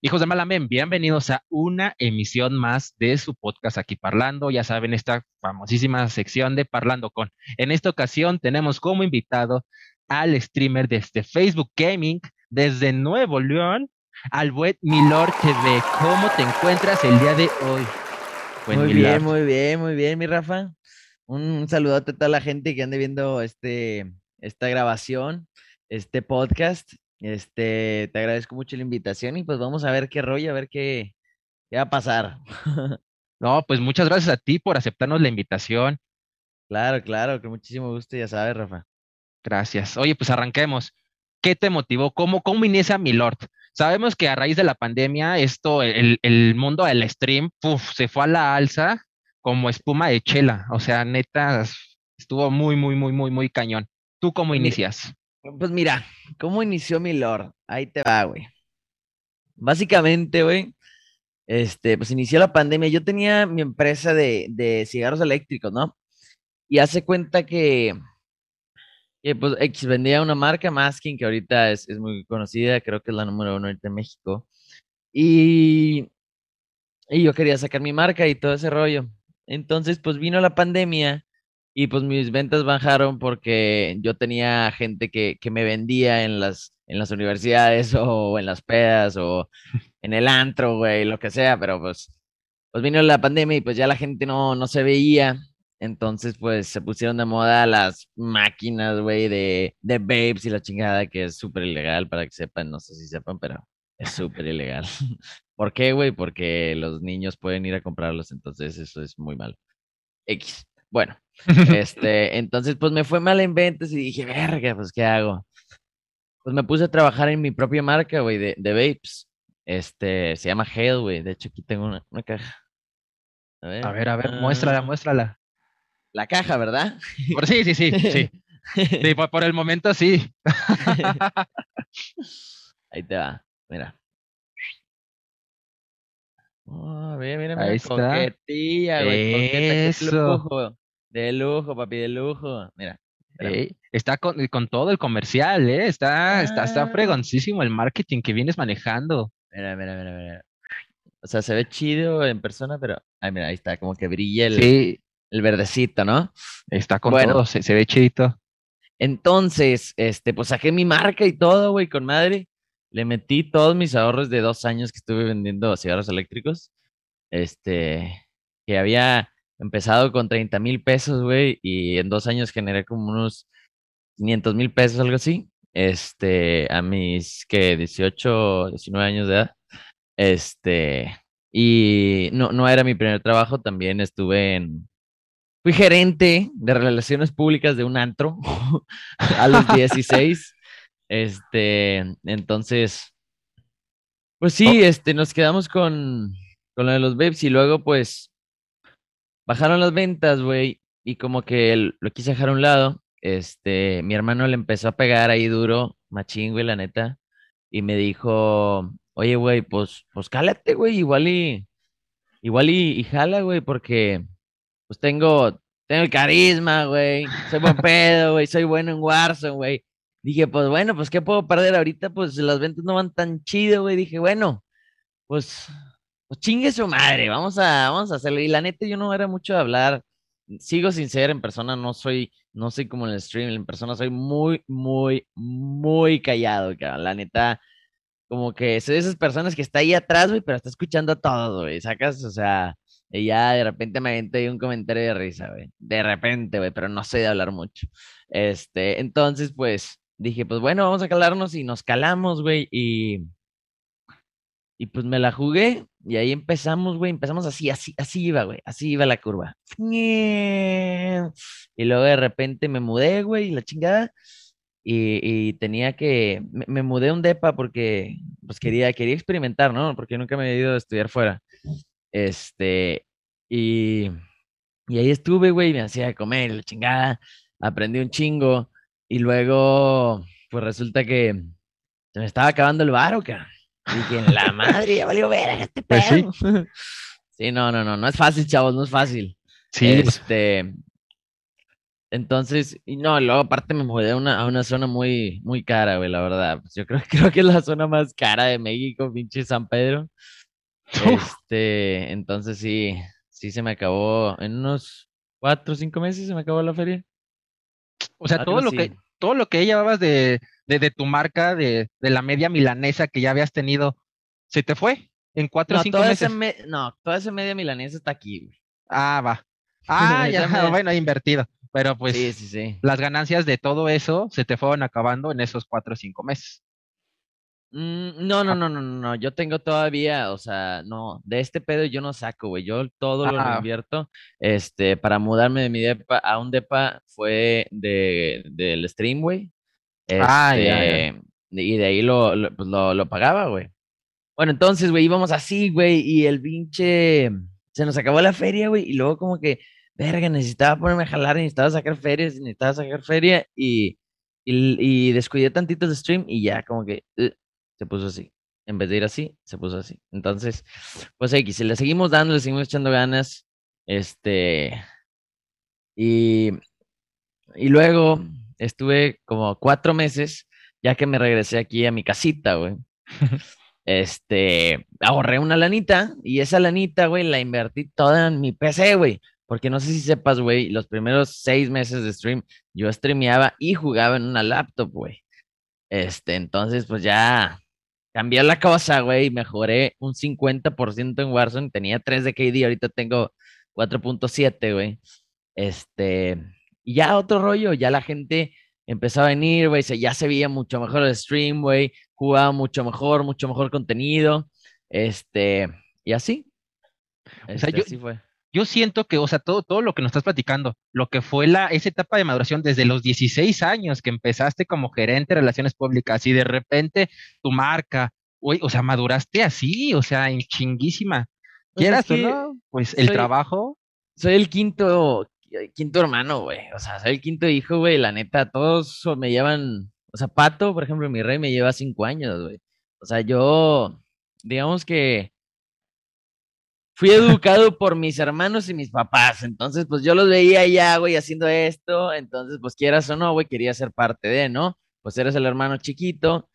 Hijos de Malamen, bienvenidos a una emisión más de su podcast aquí Parlando. Ya saben, esta famosísima sección de Parlando con. En esta ocasión tenemos como invitado al streamer desde Facebook Gaming, desde Nuevo León, al buen Milor TV. ¿Cómo te encuentras el día de hoy? muy bien, muy bien, muy bien, mi Rafa. Un, saludote a toda la gente que ande viendo este, esta grabación, este podcast. Este, te agradezco mucho la invitación y pues vamos a ver qué rollo, a ver qué, va a pasar. No, pues muchas gracias a ti por aceptarnos la invitación. Claro, claro, con muchísimo gusto, ya sabes, Rafa. Gracias. Oye, pues arranquemos. ¿Qué te motivó? ¿Cómo, cómo inicia Milord? Sabemos que a raíz de la pandemia, esto, el, el mundo del stream, se fue a la alza como espuma de chela. O sea, neta, estuvo muy, muy, muy, muy, muy cañón. ¿Tú cómo inicias? Pues mira, ¿cómo inició mi lord? Ahí te va, güey. Básicamente, güey, este, pues inició la pandemia. Yo tenía mi empresa de, de cigarros eléctricos, ¿no? Y hace cuenta que, pues X vendía una marca, Masking, que ahorita es, es, muy conocida, creo que es la número uno ahorita en México. Y, y yo quería sacar mi marca y todo ese rollo. Entonces, pues vino la pandemia y pues mis ventas bajaron porque yo tenía gente que, que me vendía en las, en las universidades o en las pedas o en el antro, güey, lo que sea, pero pues, pues vino la pandemia y pues ya la gente no, no se veía. Entonces, pues se pusieron de moda las máquinas, güey, de, de babes y la chingada, que es súper ilegal para que sepan, no sé si sepan, pero es súper ilegal. ¿Por qué, güey? Porque los niños pueden ir a comprarlos, entonces eso es muy malo. X. Bueno, este, entonces pues me fue mal en ventas y dije, verga, pues ¿qué hago? Pues me puse a trabajar en mi propia marca, güey, de, de vapes. Este, se llama Hale, güey. De hecho, aquí tengo una, caja. A ver, a ver, a ver, muéstrala, ah. muéstrala. La caja, ¿verdad? Por, sí, sí, sí, sí. Sí, por, el momento sí. Ahí te va, mira. Oh, mira, mira, Ahí está. Coquetilla, güey. Eso. De lujo, papi, de lujo. Mira. está con, con, todo el comercial, ¿eh? Está, está, está ah. fregoncísimo el marketing que vienes manejando. Mira, mira, mira, mira. O sea, se ve chido en persona, pero. Ay, mira, ahí está, como que brilla el, el verdecito, ¿no? Está con todo, se, se ve chidito. Entonces, este, pues saqué mi marca y todo, güey, con madre. Le metí todos mis ahorros de dos años que estuve vendiendo cigarros eléctricos. Este, que había empezado con 30 mil pesos, güey, y en dos años generé como unos 500 mil pesos, algo así. Este, a mis, que 18, 19 años de edad. Este, y no, no era mi primer trabajo, también estuve en, fui gerente de relaciones públicas de un antro a los 16. Este, entonces, pues sí, oh. este, nos quedamos con, con lo de los babes y luego pues bajaron las ventas, güey, y como que lo quise dejar a un lado. Este, mi hermano le empezó a pegar ahí duro, machín, güey, la neta, y me dijo, oye, güey, pues, pues cálate, güey, igual y, igual y, jala, güey, porque, pues tengo, tengo el carisma, güey, soy buen pedo, güey, soy bueno en Warzone, güey. Dije, pues bueno, pues ¿qué puedo perder ahorita? Pues las ventas no van tan chido, güey. Dije, bueno, pues pues chingue su madre, vamos a, vamos a hacerlo. Y la neta, yo no era mucho de hablar. Sigo sin ser en persona, no soy, no soy como en el stream, en persona soy muy, muy, muy callado, cabrón. La neta, como que soy de esas personas que está ahí atrás, güey, pero está escuchando todo, güey, sacas, o sea, y ya de repente me aventé un comentario de risa, güey. De repente, güey, pero no sé de hablar mucho. Este, entonces, pues, dije, pues bueno, vamos a calarnos y nos calamos, güey, y y pues me la jugué y ahí empezamos, güey, empezamos así, así, así iba, güey, así iba la curva. Y luego de repente me mudé, güey, la chingada. Y, tenía que, me, mudé un depa porque, pues quería, quería experimentar, ¿no? Porque nunca me había ido a estudiar fuera. Este, y, y ahí estuve, güey, me hacía comer, la chingada, aprendí un chingo. Y luego, pues resulta que se me estaba acabando el varo, cara. Dije, en la madre, ya valió ver este pues pedo. sí. sí, no, no, no, no es fácil, chavos, no es fácil. Sí. Este, Entonces, y no, luego aparte me mudé a una, a una zona muy, muy cara, güey, la verdad. Pues yo creo, creo que es la zona más cara de México, pinche San Pedro. Este, entonces sí, sí se me acabó en unos cuatro o cinco meses se me acabó la feria. O sea, todo lo que, todo lo que llevabas de, de, tu marca, de, de, la media milanesa que ya habías tenido, ¿se te fue en cuatro o cinco meses? no, toda esa media milanesa está aquí, güey. Ah, va. Ah, ya, bueno, invertido. Pero pues las ganancias de todo eso se te fueron acabando en esos cuatro o cinco meses. Mm, no, no, no, no, no, yo tengo todavía, o sea, no, de este pedo yo no saco, güey, yo todo lo ah. invierto, este, para mudarme de mi depa a un depa fue de, del stream, güey, ah, este, y de ahí lo, pues lo, lo pagaba, güey. Bueno, entonces, güey, íbamos así, güey, y el pinche, se nos acabó la feria, güey, y luego como que verga, necesitaba ponerme a jalar, necesitaba sacar ferias, necesitaba sacar feria y, y, descuidé tantito el stream y ya como que uh, se puso así. En vez de ir así, se puso así. Entonces, pues X, le seguimos dando, le seguimos echando ganas. Este. Y, y luego estuve como cuatro meses, ya que me regresé aquí a mi casita, güey. este, ahorré una lanita y esa lanita, güey, la invertí toda en mi PC, güey. Porque no sé si sepas, güey, los primeros seis meses de stream, yo streameaba y jugaba en una laptop, güey. Este, entonces, pues ya cambió la cosa, güey. Mejoré un 50% en Warzone. Tenía 3 de KD, ahorita tengo 4.7, güey. Este, y ya otro rollo, ya la gente empezó a venir, güey. Ya se veía mucho mejor el stream, güey. Jugaba mucho mejor, mucho mejor contenido. Este, y así. o sea, yo, este, fue yo siento que, o sea, todo, todo lo que nos estás platicando, lo que fue la, esa etapa de maduración desde los 16 años que empezaste como gerente de relaciones públicas y de repente tu marca, o sea, maduraste así, o sea, en chinguísima. Pues Quieras o no, pues el trabajo. Soy el quinto, quinto hermano, güey. O sea, soy el quinto hijo, güey. La neta, todos me llevan, o sea, Pato, por ejemplo, mi rey me lleva cinco años, güey. O sea, yo, digamos que fui educado por mis hermanos y mis papás, entonces pues yo los veía ya, güey, haciendo esto, entonces pues quieras o no, güey, quería ser parte de, ¿no? Pues eres el hermano chiquito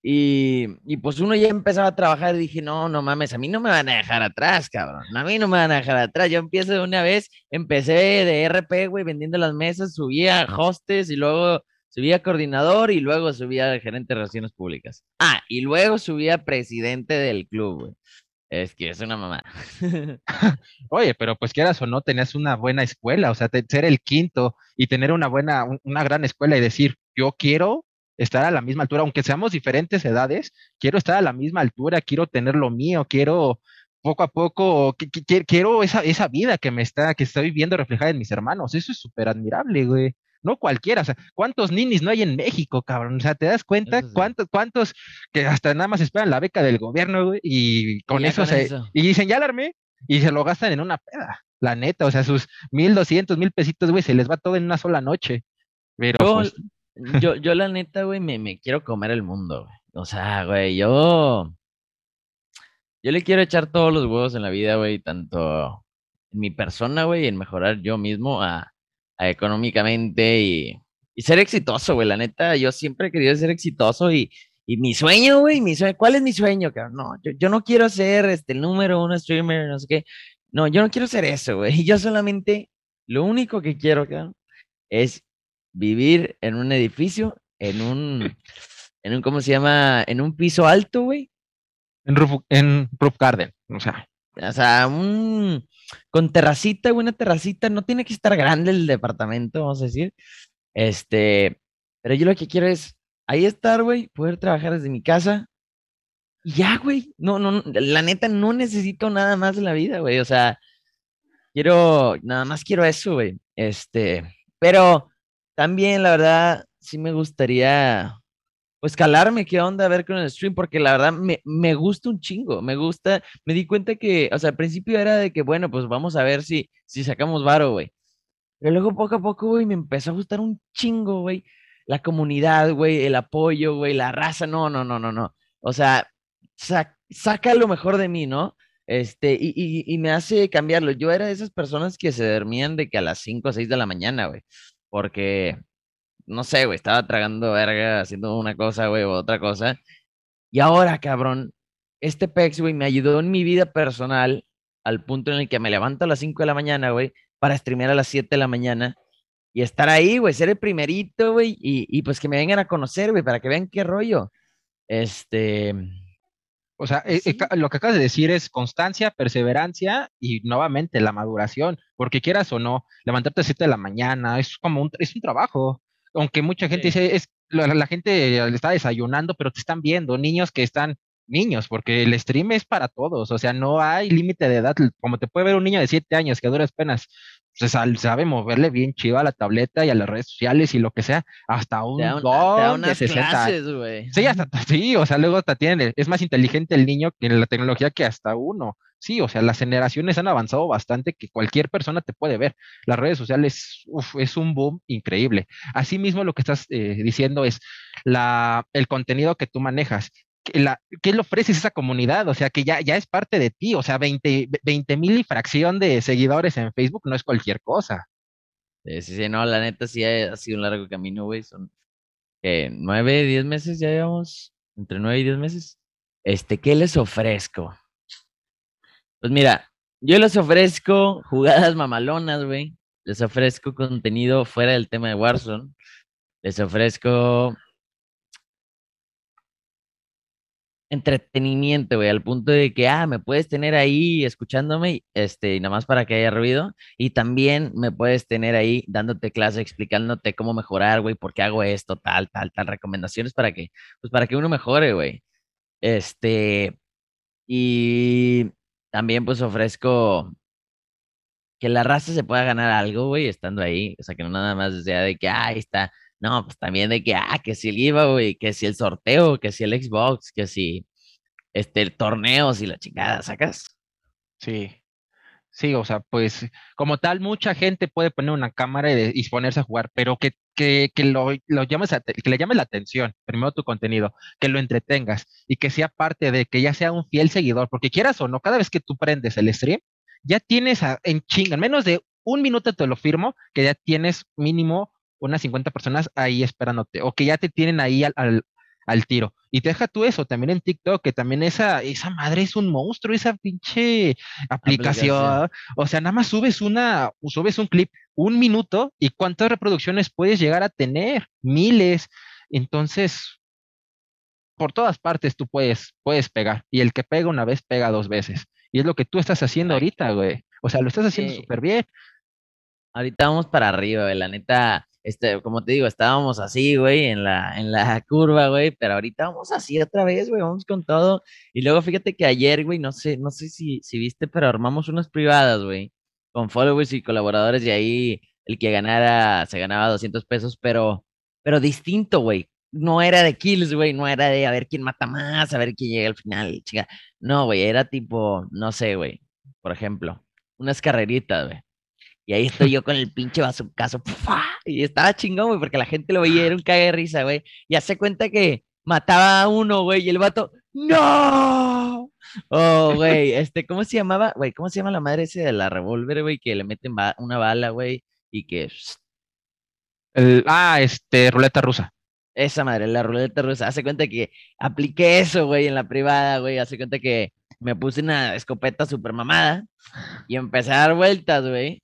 y, y, pues uno ya empezaba a trabajar y dije, no, no mames, a mí no me van a dejar atrás, cabrón, a mí no me van a dejar atrás, yo empiezo de una vez, empecé de RP, güey, vendiendo las mesas, subía hostes y luego subía coordinador y luego subía gerente de relaciones públicas. Ah, y luego subía presidente del club, güey. Es que es una mamá. Oye, pero pues quieras o no, tenías una buena escuela, o sea, ser el quinto y tener una buena, una gran escuela y decir, yo quiero estar a la misma altura, aunque seamos diferentes edades, quiero estar a la misma altura, quiero tener lo mío, quiero poco a poco, quiero esa, esa vida que me está, que estoy viendo reflejada en mis hermanos. Eso es súper admirable, güey no cualquiera, o sea, ¿cuántos ninis no hay en México, cabrón? O sea, ¿te das cuenta cuántos, cuántos que hasta nada más esperan la beca del gobierno, güey, y con eso se, y dicen, ya alarmé, y se lo gastan en una peda, la neta, o sea, sus mil doscientos, mil pesitos, güey, se les va todo en una sola noche. Pero yo, pues, yo, yo la neta, güey, me, me quiero comer el mundo, güey. O sea, güey, yo, yo le quiero echar todos los huevos en la vida, güey, tanto en mi persona, güey, en mejorar yo mismo a económicamente y, ser exitoso, güey. La neta, yo siempre he querido ser exitoso y, mi sueño, güey, mi sueño, ¿cuál es mi sueño, cabrón? No, yo, no quiero ser este, el número uno streamer, no sé qué. No, yo no quiero ser eso, güey. Yo solamente, lo único que quiero, cabrón, es vivir en un edificio, en un, en un, ¿cómo se llama? En un piso alto, güey. En roof, en roof garden, o sea. O sea, un, con terracita, una terracita, no tiene que estar grande el departamento, vamos a decir. Este, pero yo lo que quiero es ahí estar, güey, poder trabajar desde mi casa. Y ya, güey, no, no, la neta no necesito nada más en la vida, güey, o sea, quiero, nada más quiero eso, güey. Este, pero también, la verdad, sí me gustaría pues calarme qué onda a ver con el stream, porque la verdad me, me, gusta un chingo, me gusta, me di cuenta que, o sea, al principio era de que, bueno, pues vamos a ver si, si sacamos varo, güey. Pero luego poco a poco, güey, me empezó a gustar un chingo, güey, la comunidad, güey, el apoyo, güey, la raza, no, no, no, no, no. O sea, saca lo mejor de mí, ¿no? Este, y, y, y, me hace cambiarlo. Yo era de esas personas que se dormían de que a las 5 o 6 de la mañana, güey. porque, no sé, güey, estaba tragando verga, haciendo una cosa, güey, o otra cosa. Y ahora, cabrón, este PEX, güey, me ayudó en mi vida personal al punto en el que me levanto a las 5 de la mañana, güey, para streamear a las 7 de la mañana y estar ahí, güey, ser el primerito, güey, y, y pues que me vengan a conocer, güey, para que vean qué rollo. Este, o sea, eh, eh, lo que acabas de decir es constancia, perseverancia y nuevamente la maduración, porque quieras o no, levantarte a 7 de la mañana es como un, es un trabajo. Aunque mucha gente dice, es, la, la, gente está desayunando, pero te están viendo, niños que están niños, porque el stream es para todos, o sea, no hay límite de edad, como te puede ver un niño de 7 años que a duras penas se sabe moverle bien chido a la tableta y a las redes sociales y lo que sea, hasta un don de 60 Sí, hasta, sí, o sea, luego hasta tiene, es más inteligente el niño en la tecnología que hasta uno. Sí, o sea, las generaciones han avanzado bastante que cualquier persona te puede ver. Las redes sociales, es un boom increíble. Asimismo, lo que estás eh, diciendo es la, el contenido que tú manejas la, ¿qué le ofreces a esa comunidad? O sea, que ya, ya es parte de ti, o sea, 20 mil y fracción de seguidores en Facebook no es cualquier cosa. Sí, sí, sí, no, la neta sí ha, sido un largo camino, güey, son eh, nueve, diez meses ya llevamos, entre nueve y diez meses. Este, ¿qué les ofrezco? Pues mira, yo les ofrezco jugadas mamalonas, güey. Les ofrezco contenido fuera del tema de Warzone. Les ofrezco entretenimiento, güey, al punto de que, ah, me puedes tener ahí escuchándome, este, nada más para que haya ruido, y también me puedes tener ahí dándote clase, explicándote cómo mejorar, güey, por qué hago esto, tal, tal, tal, recomendaciones para que, pues para que uno mejore, güey. Este, y también pues ofrezco que la raza se pueda ganar algo, güey, estando ahí, o sea, que no nada más sea de que, ah, ahí está, no, pues también de que, ah, que si el giveaway, que si el sorteo, que si el Xbox, que si este, el torneo, si la chingada, ¿sacas? Sí. Sí, o sea, pues como tal, mucha gente puede poner una cámara y, ponerse a jugar, pero que, que, que lo, lo llames que le llames la atención, primero tu contenido, que lo entretengas y que sea parte de que ya sea un fiel seguidor, porque quieras o no, cada vez que tú prendes el stream, ya tienes en chinga, en menos de un minuto te lo firmo, que ya tienes mínimo unas 50 personas ahí esperándote, o que ya te tienen ahí al, al, tiro. Y deja tú eso, también en TikTok, que también esa, esa madre es un monstruo, esa pinche aplicación. O sea, nada más subes una, subes un clip, un minuto, y cuántas reproducciones puedes llegar a tener, miles. Entonces, por todas partes tú puedes, puedes pegar. Y el que pega una vez, pega dos veces. Y es lo que tú estás haciendo ahorita, güey. O sea, lo estás haciendo súper bien. Ahorita vamos para arriba, güey. La neta, este, como te digo, estábamos así, güey, en la, en la curva, güey, pero ahorita vamos así otra vez, güey, vamos con todo. Y luego fíjate que ayer, güey, no sé, no sé si, si viste, pero armamos unas privadas, güey, con followers y colaboradores y ahí el que ganara se ganaba 200 pesos, pero, pero distinto, güey. No era de kills, güey, no era de a ver quién mata más, a ver quién llega al final, chica. No, güey, era tipo, no sé, güey, por ejemplo, unas carreritas, güey y ahí estoy yo con el pinche bazucazo. Y estaba chingón, güey, porque la gente lo veía, era un cague de risa, güey. Y hace cuenta que mataba a uno, güey, y el vato, ¡No! Oh, güey, este, ¿cómo se llamaba? Güey, ¿cómo se llama la madre ese de la revólver, güey? Que le meten una bala, güey, y que. ah, este, ruleta rusa. Esa madre, la ruleta rusa. Hace cuenta que apliqué eso, güey, en la privada, güey. Hace cuenta que me puse una escopeta super mamada y empecé a dar vueltas, güey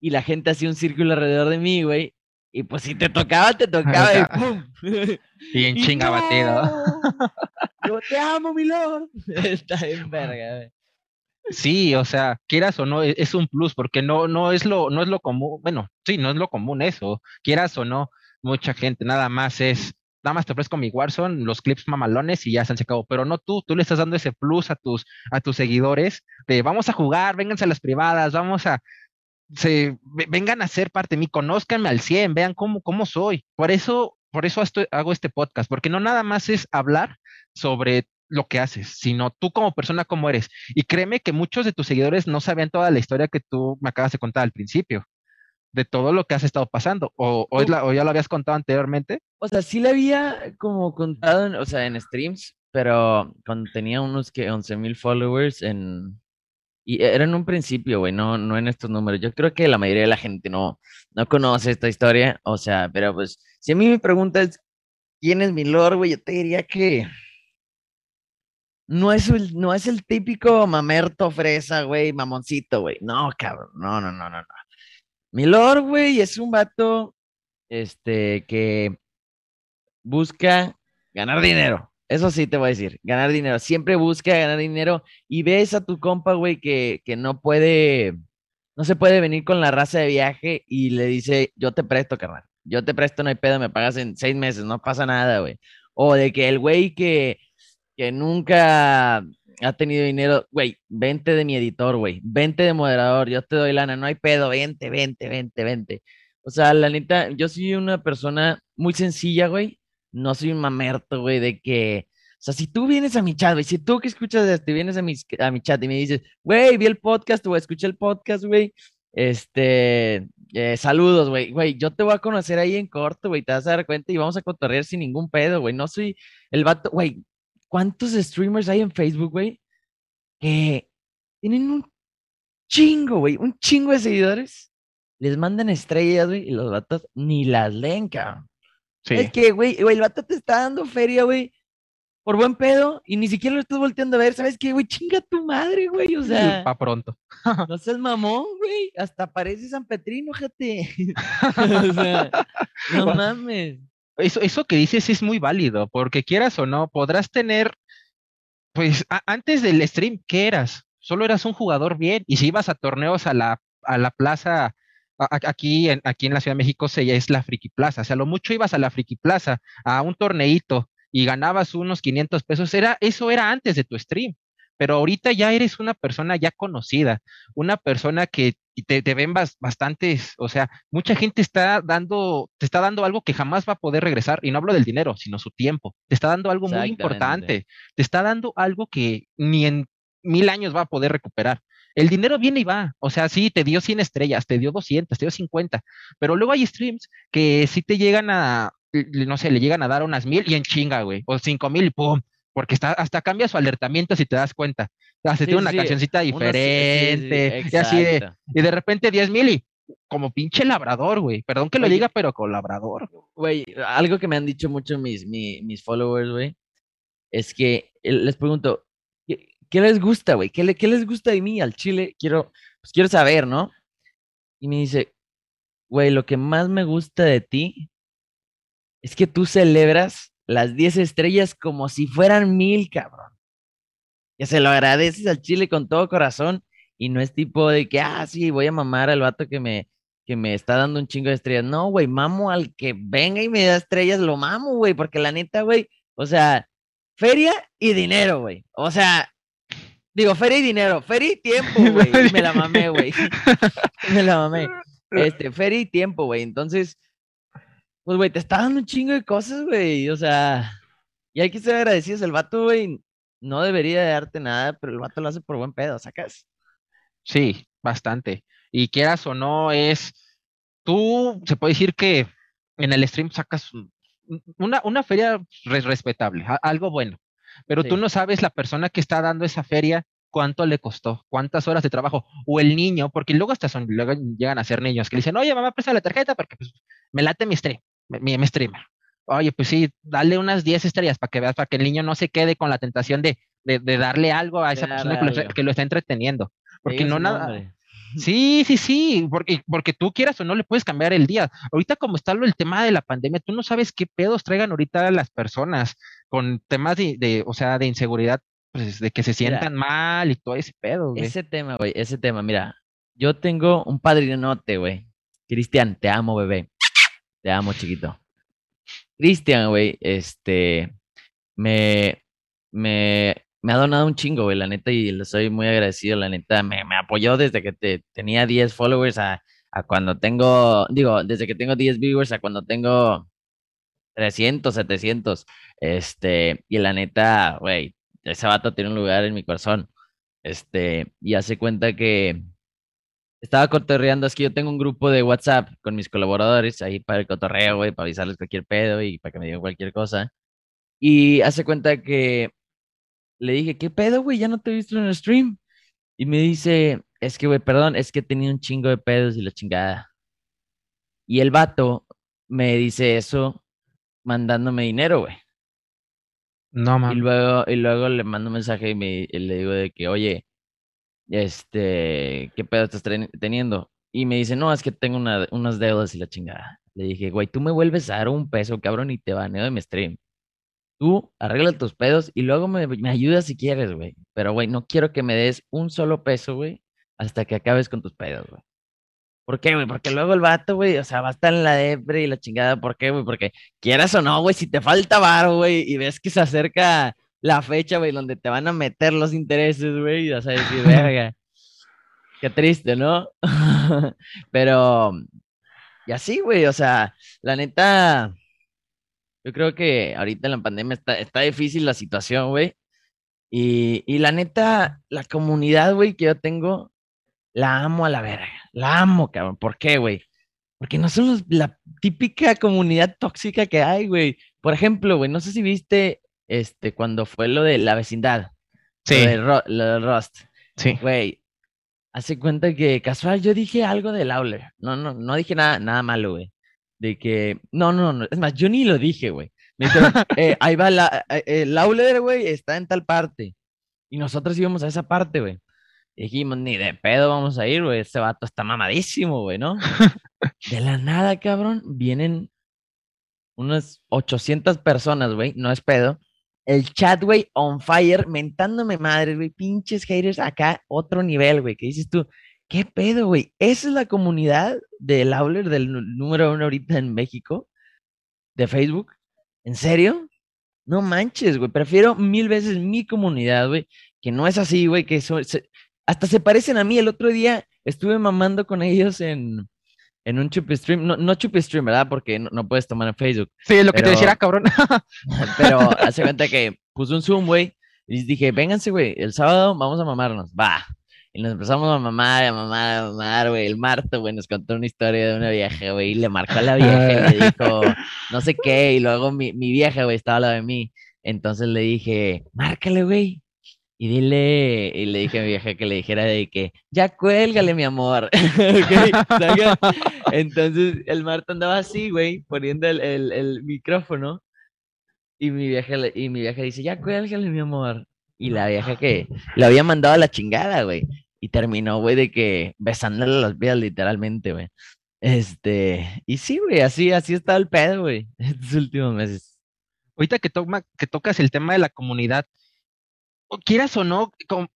y la gente hacía un círculo alrededor de mí, güey. Y pues si te tocaba, te tocaba y ¡pum! Y en chinga batido. Yo te amo, mi lord. Está en verga, güey. Sí, o sea, quieras o no, e-, es un plus, porque no, no es lo, no es lo común, bueno, sí, no es lo común eso, quieras o no, mucha gente, nada más es, nada más te ofrezco mi Warzone, los clips mamalones y ya se han secado, pero no tú, tú le estás dando ese plus a tus, a tus seguidores de vamos a jugar, vénganse a las privadas, vamos a, se vengan a ser parte de mí, conózcanme al 100, vean cómo, cómo soy. Por eso, por eso hago este podcast, porque no nada más es hablar sobre lo que haces, sino tú como persona, cómo eres. Y créeme que muchos de tus seguidores no sabían toda la historia que tú me acabas de contar al principio, de todo lo que has estado pasando, o, o, ya lo habías contado anteriormente. O sea, sí le había como contado, o sea, en streams, pero cuando tenía unos que 11 mil followers en, Y era en un principio, güey, no, no en estos números. Yo creo que la mayoría de la gente no, no conoce esta historia. O sea, pero pues, si a mí me preguntas quién es mi lord, güey, yo te diría que no es el, no es el típico mamerto fresa, güey, mamoncito, güey. No, cabrón, no, no, no, no, no. Mi lord, güey, es un vato, este, que busca ganar dinero. Eso sí te voy a decir, ganar dinero. Siempre busca ganar dinero y ves a tu compa, güey, que, que no puede, no se puede venir con la raza de viaje y le dice, yo te presto, carnal. Yo te presto, no hay pedo, me pagas en seis meses, no pasa nada, güey. O de que el güey que, que nunca ha tenido dinero, güey, vente de mi editor, güey, vente de moderador, yo te doy lana, no hay pedo, vente, vente, vente, vente. O sea, la neta, yo soy una persona muy sencilla, güey, no soy un mamerto, güey, de que, o sea, si tú vienes a mi chat, güey, si tú que escuchas esto vienes a mi, a mi chat y me dices, güey, vi el podcast o escuché el podcast, güey, este, eh, saludos, güey, güey, yo te voy a conocer ahí en corto, güey, te vas a dar cuenta y vamos a cotorrear sin ningún pedo, güey, no soy el vato, güey, ¿cuántos streamers hay en Facebook, güey? Que tienen un chingo, güey, un chingo de seguidores. Les mandan estrellas, güey, y los vatos ni las leen, cabrón. Es que, güey, güey, el vato te está dando feria, güey, por buen pedo, y ni siquiera lo estás volteando a ver, ¿sabes qué, güey? Chinga tu madre, güey, o sea. Pa' pronto. no seas mamón, güey, hasta parece San Petrino, gente. o sea, no mames. Eso, eso que dices es muy válido, porque quieras o no, podrás tener, pues, antes del stream, ¿qué eras? Solo eras un jugador bien, y si ibas a torneos a la, a la plaza aquí en, aquí en la Ciudad de México se, es la Friki Plaza. O sea, lo mucho ibas a la Friki Plaza, a un torneito y ganabas unos 500 pesos. Era, eso era antes de tu stream. Pero ahorita ya eres una persona ya conocida, una persona que te, te ven bastantes, o sea, mucha gente está dando, te está dando algo que jamás va a poder regresar, y no hablo del dinero, sino su tiempo. Te está dando algo muy importante, te está dando algo que ni en mil años va a poder recuperar. El dinero viene y va. O sea, sí, te dio 100 estrellas, te dio 200, te dio 50. Pero luego hay streams que sí te llegan a, no sé, le llegan a dar unas mil y en chinga, güey. O cinco mil y pum. Porque está, hasta cambia su alertamiento si te das cuenta. Hace tiene una cancioncita diferente. y así de, y de repente 10 mil y como pinche labrador, güey. Perdón que lo diga, pero con labrador. Güey, algo que me han dicho mucho mis, mis, mis followers, güey, es que eh, les pregunto, ¿qué les gusta, güey? ¿Qué, ¿Qué, les gusta de mí al chile? Quiero, pues quiero saber, ¿no? Y me dice, güey, lo que más me gusta de ti es que tú celebras las 10 estrellas como si fueran mil, cabrón. Que se lo agradeces al chile con todo corazón y no es tipo de que, ah, sí, voy a mamar al vato que me, que me está dando un chingo de estrellas. No, güey, mamo al que venga y me da estrellas, lo mamo, güey, porque la neta, güey, o sea, feria y dinero, güey. O sea, Digo, feria y dinero, feria y tiempo, güey. Me la mamé, güey. Me la mamé. Este, feria y tiempo, güey. Entonces, pues, güey, te está dando un chingo de cosas, güey. O sea, y hay que ser agradecidos. El vato, güey, no debería darte nada, pero el vato lo hace por buen pedo, ¿sacas? Sí, bastante. Y quieras o no, es. Tú, se puede decir que en el stream sacas una, una feria respetable, algo bueno. Pero tú no sabes la persona que está dando esa feria cuánto le costó, cuántas horas de trabajo, o el niño, porque luego hasta son, luego llegan a ser niños que le dicen, oye, mamá, presta la tarjeta porque pues, me late mi stream, mi, mi streamer. Oye, pues sí, dale unas 10 estrellas para que veas, para que el niño no se quede con la tentación de, de, darle algo a esa persona que lo, está entreteniendo. Porque no nada. Sí, sí, sí, porque, porque tú quieras o no le puedes cambiar el día. Ahorita como está el tema de la pandemia, tú no sabes qué pedos traigan ahorita las personas con temas de, o sea, de inseguridad, pues de que se sientan mal y todo ese pedo, güey. Ese tema, güey, ese tema, mira, yo tengo un padrinote, güey. Cristian, te amo, bebé. Te amo, chiquito. Cristian, güey, este, me, me me ha donado un chingo, güey, la neta, y le soy muy agradecido, la neta, me, me apoyó desde que te, tenía 10 followers a, a, cuando tengo, digo, desde que tengo 10 viewers a cuando tengo 300, 700, este, y la neta, güey, ese vato tiene un lugar en mi corazón, este, y hace cuenta que estaba cotorreando, es que yo tengo un grupo de WhatsApp con mis colaboradores ahí para el cotorreo, güey, para avisarles cualquier pedo y para que me digan cualquier cosa, y hace cuenta que le dije, ¿qué pedo, güey? Ya no te he visto en el stream. Y me dice, es que, güey, perdón, es que tenía un chingo de pedos y la chingada. Y el vato me dice eso mandándome dinero, güey. No, Y man. luego, y luego le mando un mensaje y, me, y le digo de que, oye, este, ¿qué pedo estás teniendo? Y me dice, no, es que tengo una- unas deudas y la chingada. Le dije, güey, tú me vuelves a dar un peso, cabrón, y te baneo de mi stream. Tú arregla tus pedos y luego me, me ayudas si quieres, güey. Pero, güey, no quiero que me des un solo peso, güey, hasta que acabes con tus pedos, güey. ¿Por qué, güey? Porque luego el vato, güey, o sea, va a estar en la depre y la chingada. ¿Por qué, güey? Porque quieras o no, güey, si te falta varo, güey, y ves que se acerca la fecha, güey, donde te van a meter los intereses, güey, y vas a decir, verga, qué triste, ¿no? Pero, y así, güey, o sea, la neta, yo creo que ahorita en la pandemia está, está difícil la situación, güey. Y, y la neta, la comunidad, güey, que yo tengo, la amo a la verga. La amo, cabrón. ¿Por qué, güey? Porque no son los- la típica comunidad tóxica que hay, güey. Por ejemplo, güey, no sé si viste este cuando fue lo de la vecindad, lo Sí, de, Ro- lo de Rust. sí. Güey, hace cuenta que casual yo dije algo del Auler. No, no, no dije nada, nada malo, güey. De que, no, no, no. Es más, yo ni lo dije, güey. Me dijeron, eh, ahí va la, eh, eh, el Auler, güey, está en tal parte. Y nosotros íbamos a esa parte, güey. Y dijimos, ni de pedo vamos a ir, güey. Este vato está mamadísimo, güey, ¿no? De la nada, cabrón, vienen unas 800 personas, güey. No es pedo. El chat, güey, on fire, mentándome madres, güey. Pinches haters acá, otro nivel, güey. ¿Qué dices tú? ¿Qué pedo, güey? Esa es la comunidad del Auler del número uno ahorita en México, de Facebook. ¿En serio? No manches, güey. Prefiero mil veces mi comunidad, güey, que no es así, güey, que son- se- hasta se parecen a mí. El otro día estuve mamando con ellos en, en un chupi stream. No, no chupi stream, ¿verdad? Porque no, no puedes tomar en Facebook. Sí, es lo que te decía, cabrón. Pero hace cuenta que puse un Zoom, güey, y les dije, vénganse, güey, el sábado vamos a mamarnos. Va. Y nos empezamos a mamar, a mamar, a mamar, güey. El Marto, güey, nos contó una historia de una vieja, güey, y le marcó a la vieja y le dijo, no sé qué, y luego mi, mi vieja, güey, estaba al lado de mí. Entonces le dije, márcale, güey. Y dile, y le dije a mi vieja que le dijera de que, ya cuélgale, mi amor. Entonces el Marto andaba así, güey, poniendo el, el, el micrófono. Y mi vieja, y mi vieja dice, ya cuélgale, mi amor. Y la vieja que le había mandado a la chingada, güey. Y terminó, güey, de que besándole las vías literalmente, güey. Este, y sí, güey, así, así estaba el pedo, güey, estos últimos meses. Ahorita que, toma- que tocas el tema de la comunidad, quieras o no, com-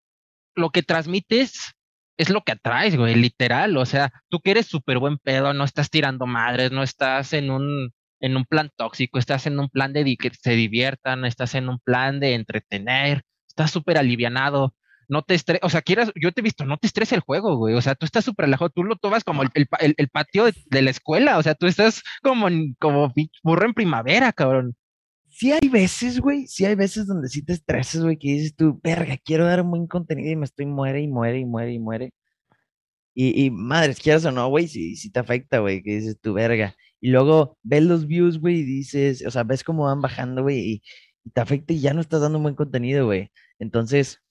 lo que transmites es lo que atraes, güey, literal. O sea, tú que eres súper buen pedo, no estás tirando madres, no estás en un, en un plan tóxico, estás en un plan de que se diviertan, estás en un plan de entretener, estás súper alivianado. No te estres, o sea, quieras, yo te he visto, no te estresa el juego, güey. O sea, tú estás súper relajado, tú lo tomas como el, el pa- el- el patio de, la escuela, o sea, tú estás como, como burro en primavera, cabrón. Sí hay veces, güey, sí hay veces donde sí te estresas, güey, que dices tú, verga, quiero dar un buen contenido y me estoy muere y muere y muere y muere. Y, y madres, quieras o no, güey, sí, sí te afecta, güey, que dices tú, verga. Y luego ves los views, güey, y dices, o sea, ves cómo van bajando, güey, y, y te afecta y ya no estás dando un buen contenido, güey. Entonces,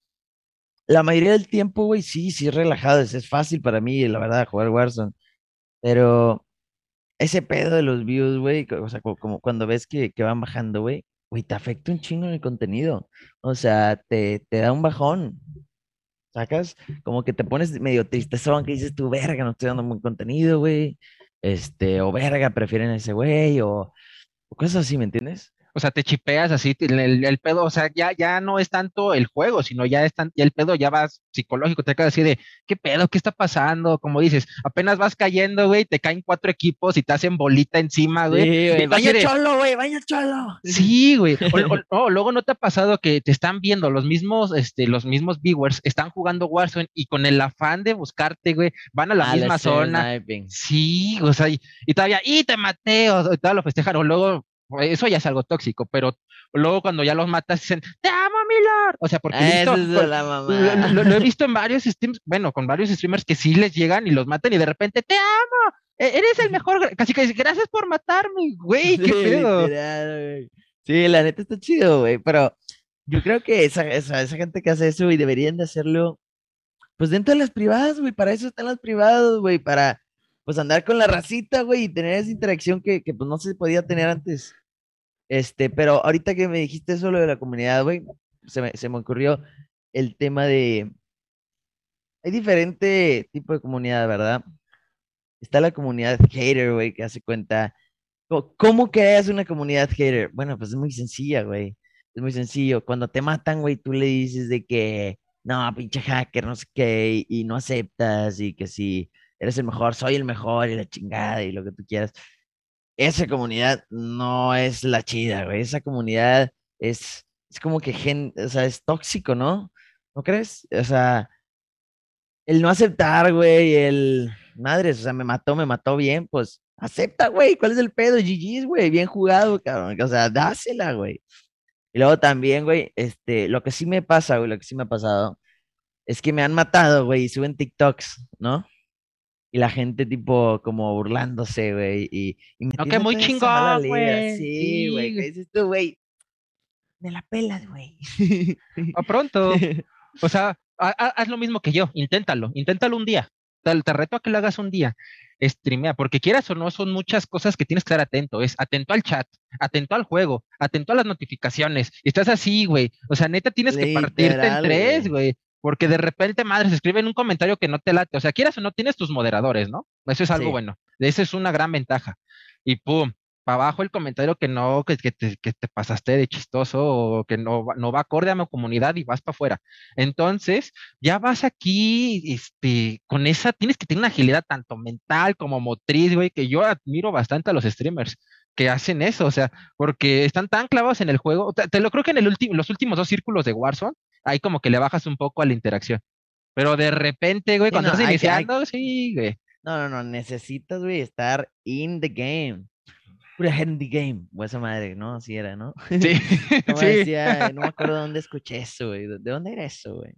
la mayoría del tiempo, güey, sí, sí es relajado, es, es fácil para mí, la verdad, jugar Warzone. Pero ese pedo de los views, güey, o sea, co- como, cuando ves que, que van bajando, güey, güey, te afecta un chingo en el contenido. O sea, te, te da un bajón. ¿Sacas? Como que te pones medio tristezón, que dices tú, verga, no estoy dando buen contenido, güey. Este, o verga, prefieren ese güey, o, o cosas así, ¿me entiendes? O sea, te chipeas así, el, el pedo, o sea, ya, ya no es tanto el juego, sino ya es tan- ya el pedo ya vas psicológico, te quedas así de, ¿qué pedo? ¿Qué está pasando? Como dices, apenas vas cayendo, güey, te caen cuatro equipos y te hacen bolita encima, güey. Sí, vaya de, cholo, güey, vaya cholo. Sí, güey. O, o- o luego no te ha pasado que te están viendo los mismos, este, los mismos viewers, están jugando Warzone y con el afán de buscarte, güey, van a la Ah, misma zona. sniping. Sí, o sea, y, y todavía, y te maté, o, y todavía lo festejan, o luego, eso ya es algo tóxico, pero luego cuando ya los matas dicen, te amo, mi lord. O sea, porque Esa visto, por- lo, mamá. lo- lo he visto en varios streams, bueno, con varios streamers que sí les llegan y los matan y de repente, te amo, e- eres el mejor, casi que dice, gracias por matarme, güey, qué Sí, pedo. literal. Sí, la neta está chido, güey, pero yo creo que esa, esa, esa gente que hace eso, y deberían de hacerlo, pues dentro de las privadas, güey, para eso están las privadas, güey, para pues andar con la racita, güey, y tener esa interacción que, que pues no se podía tener antes. Este, pero ahorita que me dijiste eso lo de la comunidad, güey, se me, se me ocurrió el tema de... Hay diferente tipo de comunidad, ¿verdad? Está la comunidad hater, güey, que hace cuenta... ¿Cómo creas una comunidad hater? Bueno, pues es muy sencilla, güey. Es muy sencillo. Cuando te matan, güey, tú le dices de que, no, pinche hacker, no sé qué, y, no aceptas, y que si eres el mejor, soy el mejor, y la chingada, y lo que tú quieras. Esa comunidad no es la chida, güey. Esa comunidad es, es como que, gente, o sea, es tóxico, ¿no? ¿No crees? O sea, el no aceptar, güey, el, madres, o sea, me mató, me mató bien, pues, acepta, güey, ¿cuál es el pedo? GG's, güey, bien jugado, cabrón, o sea, dásela, güey. Y luego también, güey, este, lo que sí me pasa, güey, lo que sí me ha pasado, es que me han matado, güey, y suben TikToks, ¿no? Y la gente, tipo, como burlándose, güey, y, y No, que muy chingón, güey. Sí, güey, ¿qué dices tú, güey? Me la pelas, güey. A pronto. O sea, haz lo mismo que yo, inténtalo, inténtalo un día. Te, te, reto a que lo hagas un día. Streamea, porque quieras o no, son muchas cosas que tienes que estar atento. Es atento al chat, atento al juego, atento a las notificaciones. Y estás así, güey. O sea, neta, tienes que partirte en tres, güey. Porque de repente, madre, se escribe en un comentario que no te late. O sea, quieras o no, tienes tus moderadores, ¿no? Eso es algo bueno. Esa es una gran ventaja. Y pum, abajo el comentario que no, que, que, te, que, te, pasaste de chistoso o que no, no va acorde a mi comunidad y vas para afuera. Entonces, ya vas aquí, este, con esa, tienes que tener una agilidad tanto mental como motriz, güey, que yo admiro bastante a los streamers que hacen eso, o sea, porque están tan clavados en el juego. Te, te lo creo que en el último, los últimos dos círculos de Warzone, ahí como que le bajas un poco a la interacción. Pero de repente, güey, cuando no, estás iniciando, hay, sí, güey. No, no, no, necesitas, güey, estar in the game pura Handy Game, o esa madre, ¿no? Así era, ¿no? Sí. sí. Decía, no me acuerdo dónde escuché eso, güey. ¿De dónde era eso, güey?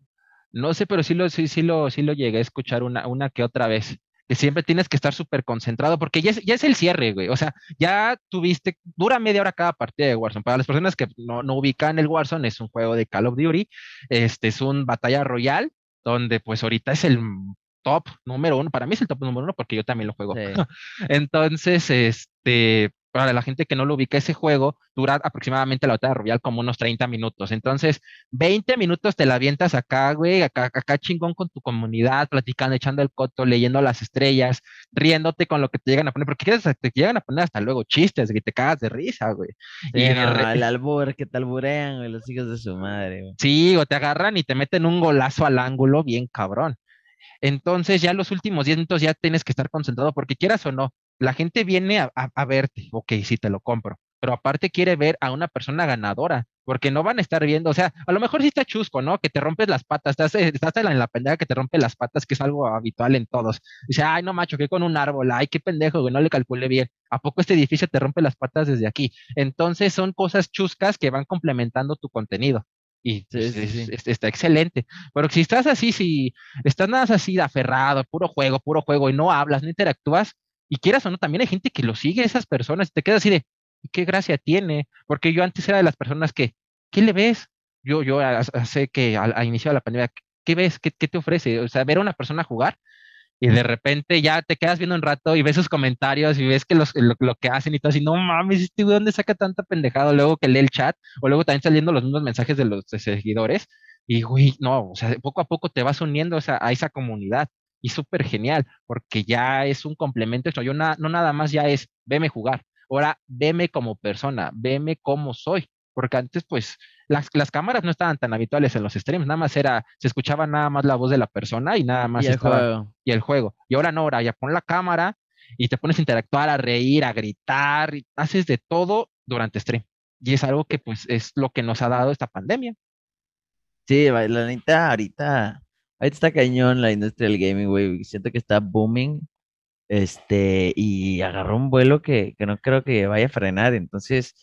No sé, pero sí lo, sí, sí lo, sí lo llegué a escuchar una, una que otra vez. Que siempre tienes que estar súper concentrado, porque ya es, ya es el cierre, güey. O sea, ya tuviste, dura media hora cada partida de Warzone. Para las personas que no, no ubican el Warzone, es un juego de Call of Duty. Este es un batalla royal, donde pues ahorita es el top número uno. Para mí es el top número uno porque yo también lo juego. Sí. Entonces, este, para la gente que no lo ubica, ese juego dura aproximadamente la batalla royal como unos 30 minutos. Entonces, 20 minutos te la avientas acá, güey, acá, acá chingón con tu comunidad, platicando, echando el coto, leyendo las estrellas, riéndote con lo que te llegan a poner, porque te llegan a poner hasta luego chistes, que te cagas de risa, güey. Sí, y no, re... el albur, que te alburean, güey, los hijos de su madre, güey. Sí, o te agarran y te meten un golazo al ángulo bien cabrón. Entonces, ya los últimos 10 minutos ya tienes que estar concentrado, porque quieras o no, la gente viene a, a, a, verte, ok, sí te lo compro, pero aparte quiere ver a una persona ganadora, porque no van a estar viendo, o sea, a lo mejor sí está chusco, ¿no? Que te rompes las patas, estás, estás en la pendeja que te rompe las patas, que es algo habitual en todos. Dice, ay, no, macho, que con un árbol, ay, qué pendejo, güey, no le calculé bien. ¿A poco este edificio te rompe las patas desde aquí? Entonces son cosas chuscas que van complementando tu contenido. Y sí, sí, sí. Es, está excelente. Pero si estás así, si estás nada así de aferrado, puro juego, puro juego, y no hablas, no interactúas, y quieras o no, también hay gente que lo sigue, esas personas, y te quedas así de, ¿y qué gracia tiene? Porque yo antes era de las personas que, ¿qué le ves? Yo, yo sé que al, al inicio de la pandemia, ¿qué ves? ¿Qué, ¿Qué, te ofrece? O sea, ver a una persona jugar y de repente ya te quedas viendo un rato y ves sus comentarios y ves que los, lo, lo, que hacen y todo así, no mames, este güey, ¿dónde saca tanta pendejada? Luego que lee el chat o luego también saliendo los mismos mensajes de los seguidores y, güey, no, o sea, poco a poco te vas uniendo a a esa comunidad y súper genial, porque ya es un complemento. Esto. Yo na, no nada más ya es, veme jugar, ahora veme como persona, veme como soy, porque antes pues las, las cámaras no estaban tan habituales en los streams, nada más era, se escuchaba nada más la voz de la persona y nada más y el estaba, juego. y el juego. Y ahora no, ahora ya pon la cámara y te pones a interactuar, a reír, a gritar, y haces de todo durante stream. Y es algo que pues es lo que nos ha dado esta pandemia. Sí, la neta, ahorita Ahorita está cañón la industria del gaming, güey. Siento que está booming. Este, y agarró un vuelo que, que no creo que vaya a frenar. Entonces,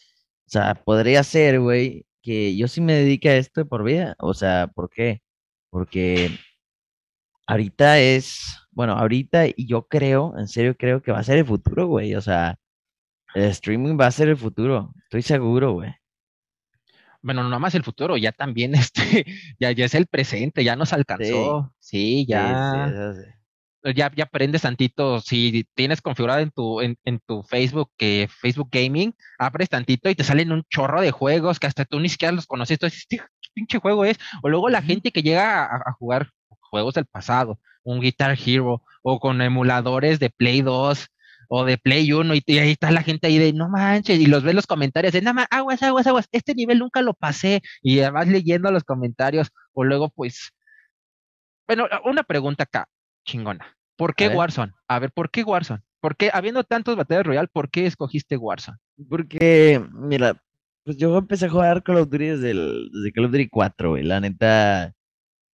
o sea, podría ser, güey, que yo sí me dedique a esto por vida. O sea, ¿por qué? Porque ahorita es, bueno, ahorita y yo creo, en serio creo que va a ser el futuro, güey. O sea, el streaming va a ser el futuro. Estoy seguro, güey. Bueno, no más el futuro, ya también este, ya, ya es el presente, ya nos alcanzó. Sí, ya. ya, ya aprendes tantito, si tienes configurado en tu, en, tu Facebook que Facebook Gaming, abres tantito y te salen un chorro de juegos que hasta tú ni siquiera los conoces, ¿qué pinche juego es? O luego la gente que llega a, jugar juegos del pasado, un Guitar Hero, o con emuladores de Play 2, o de Play 1 y, ahí está la gente ahí de no manches y los ves los comentarios de nada más aguas, aguas, aguas, este nivel nunca lo pasé y además leyendo los comentarios o luego pues bueno, una pregunta acá chingona. ¿Por qué Warzone? A ver, ¿por qué Warzone? ¿Por qué, habiendo tantos batallas royal, por qué escogiste Warzone? Porque, mira, pues yo empecé a jugar Call of Duty desde, el, desde Call of Duty 4, güey. La neta,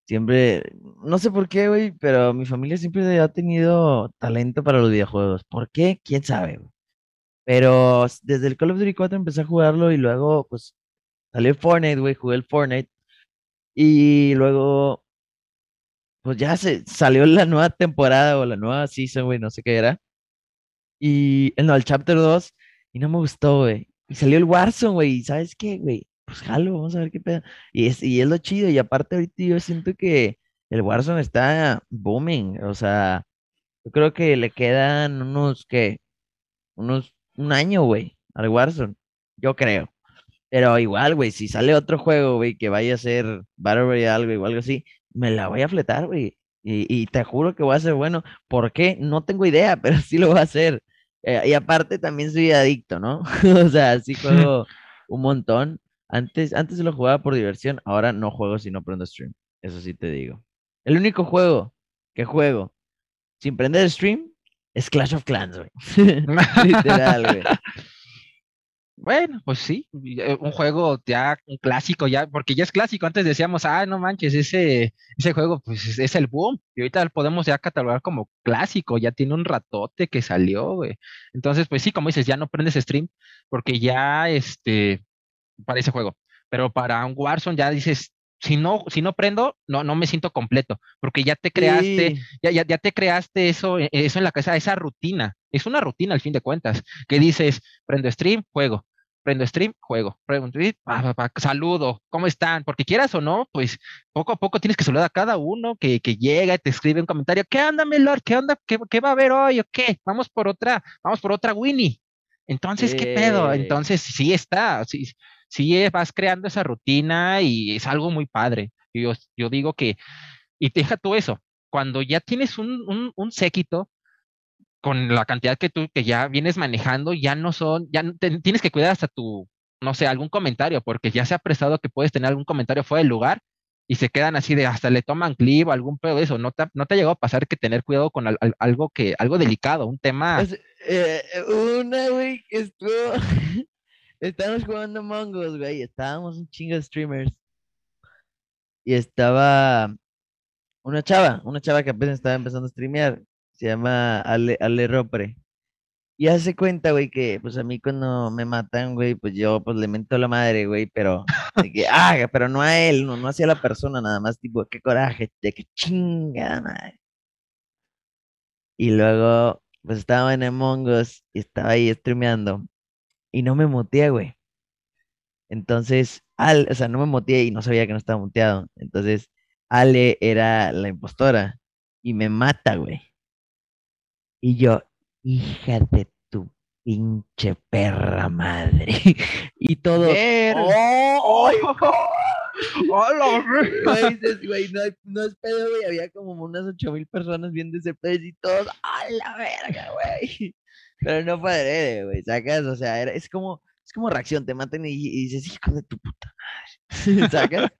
Siempre, no sé por qué, güey, pero mi familia siempre ha tenido talento para los videojuegos. ¿Por qué? ¿Quién sabe? Pero desde el Call of Duty 4 empecé a jugarlo y luego, pues, salió Fortnite, güey, jugué el Fortnite. Y luego, pues ya se salió la nueva temporada o la nueva season, güey, no sé qué era. Y, no, el Chapter 2, y no me gustó, güey. Y salió el Warzone, güey, ¿sabes qué, güey? Pues jalo, vamos a ver qué pedo. Y es, y es lo chido, y aparte ahorita yo siento que el Warzone está booming, o sea, yo creo que le quedan unos, que Unos, un año, güey, al Warzone, yo creo. Pero igual, güey, si sale otro juego, güey, que vaya a ser Battle Royale, o algo así, me la voy a fletar, güey. Y, y, te juro que va a ser bueno. ¿Por qué? No tengo idea, pero sí lo va a hacer. Eh, y aparte también soy adicto, ¿no? o sea, sí juego un montón. Antes, antes lo jugaba por diversión, ahora no juego si no prendo stream. Eso sí te digo. El único juego que juego sin prender stream es Clash of Clans, güey. Literal, güey. Bueno, pues sí, eh, un juego ya, un clásico ya, porque ya es clásico. Antes decíamos, ah, no manches, ese, ese juego, pues es, el boom. Y ahorita lo podemos ya catalogar como clásico, ya tiene un ratote que salió, güey. Entonces, pues sí, como dices, ya no prendes stream, porque ya, este, para ese juego. Pero para un Warzone ya dices, si no, si no prendo, no, no me siento completo, porque ya te creaste, ya, ya, ya, te creaste eso, eh, eso en la cabeza, esa rutina. Es una rutina al fin de cuentas, que dices, prendo stream, juego, prendo stream, juego, prendo stream, saludo, ¿cómo están? Porque quieras o no, pues poco a poco tienes que saludar a cada uno que, que llega y te escribe un comentario, ¿qué onda, Melor? ¿Qué onda? ¿Qué, ¿Qué, va a haber hoy? ¿O qué? Vamos por otra, vamos por otra Winnie. Entonces, ¿qué pedo? Entonces, sí está, sí, sí eh, vas creando esa rutina y es algo muy padre. Yo, yo digo que, y deja tú eso, cuando ya tienes un, un, séquito, con la cantidad que tú que ya vienes manejando, ya no son, ya tienes que cuidar hasta tu, no sé, algún comentario, porque ya se ha prestado que puedes tener algún comentario fuera del lugar y se quedan así de hasta le toman clip o algún pedo de eso. ¿No te, no te ha llegado a pasar que tener cuidado con algo que, algo delicado, un tema? Eh, una, güey, estuvo Estábamos jugando Mongos, güey. Estábamos un chingo de streamers. Y estaba una chava, una chava que apenas estaba empezando a streamear. Se llama Ale, Ale Ropre. Y hace cuenta, güey, que pues a mí cuando me matan, güey, pues yo pues le mento la madre, güey, pero que, ah, pero no a él, no, no hacia la persona, nada más tipo, qué coraje, de qué chingada madre. Y luego, pues estaba en Among Us y estaba ahí streameando y no me muteé, güey. Entonces, al, o sea, no me muteé y no sabía que no estaba muteado. Entonces, Ale era la impostora y me mata, güey. Y yo, hija de tu pinche perra madre. y todo. ¡Oh! ¡Hola, güey! no, no es pedo, güey. Había como unas ocho mil personas viendo ese pedo y todos, ¡a la verga, güey! Pero no fue adrede, güey, ¿sacas? O sea, es como, es como reacción, te maten y, dices, hijo de tu puta madre, ¿sacas?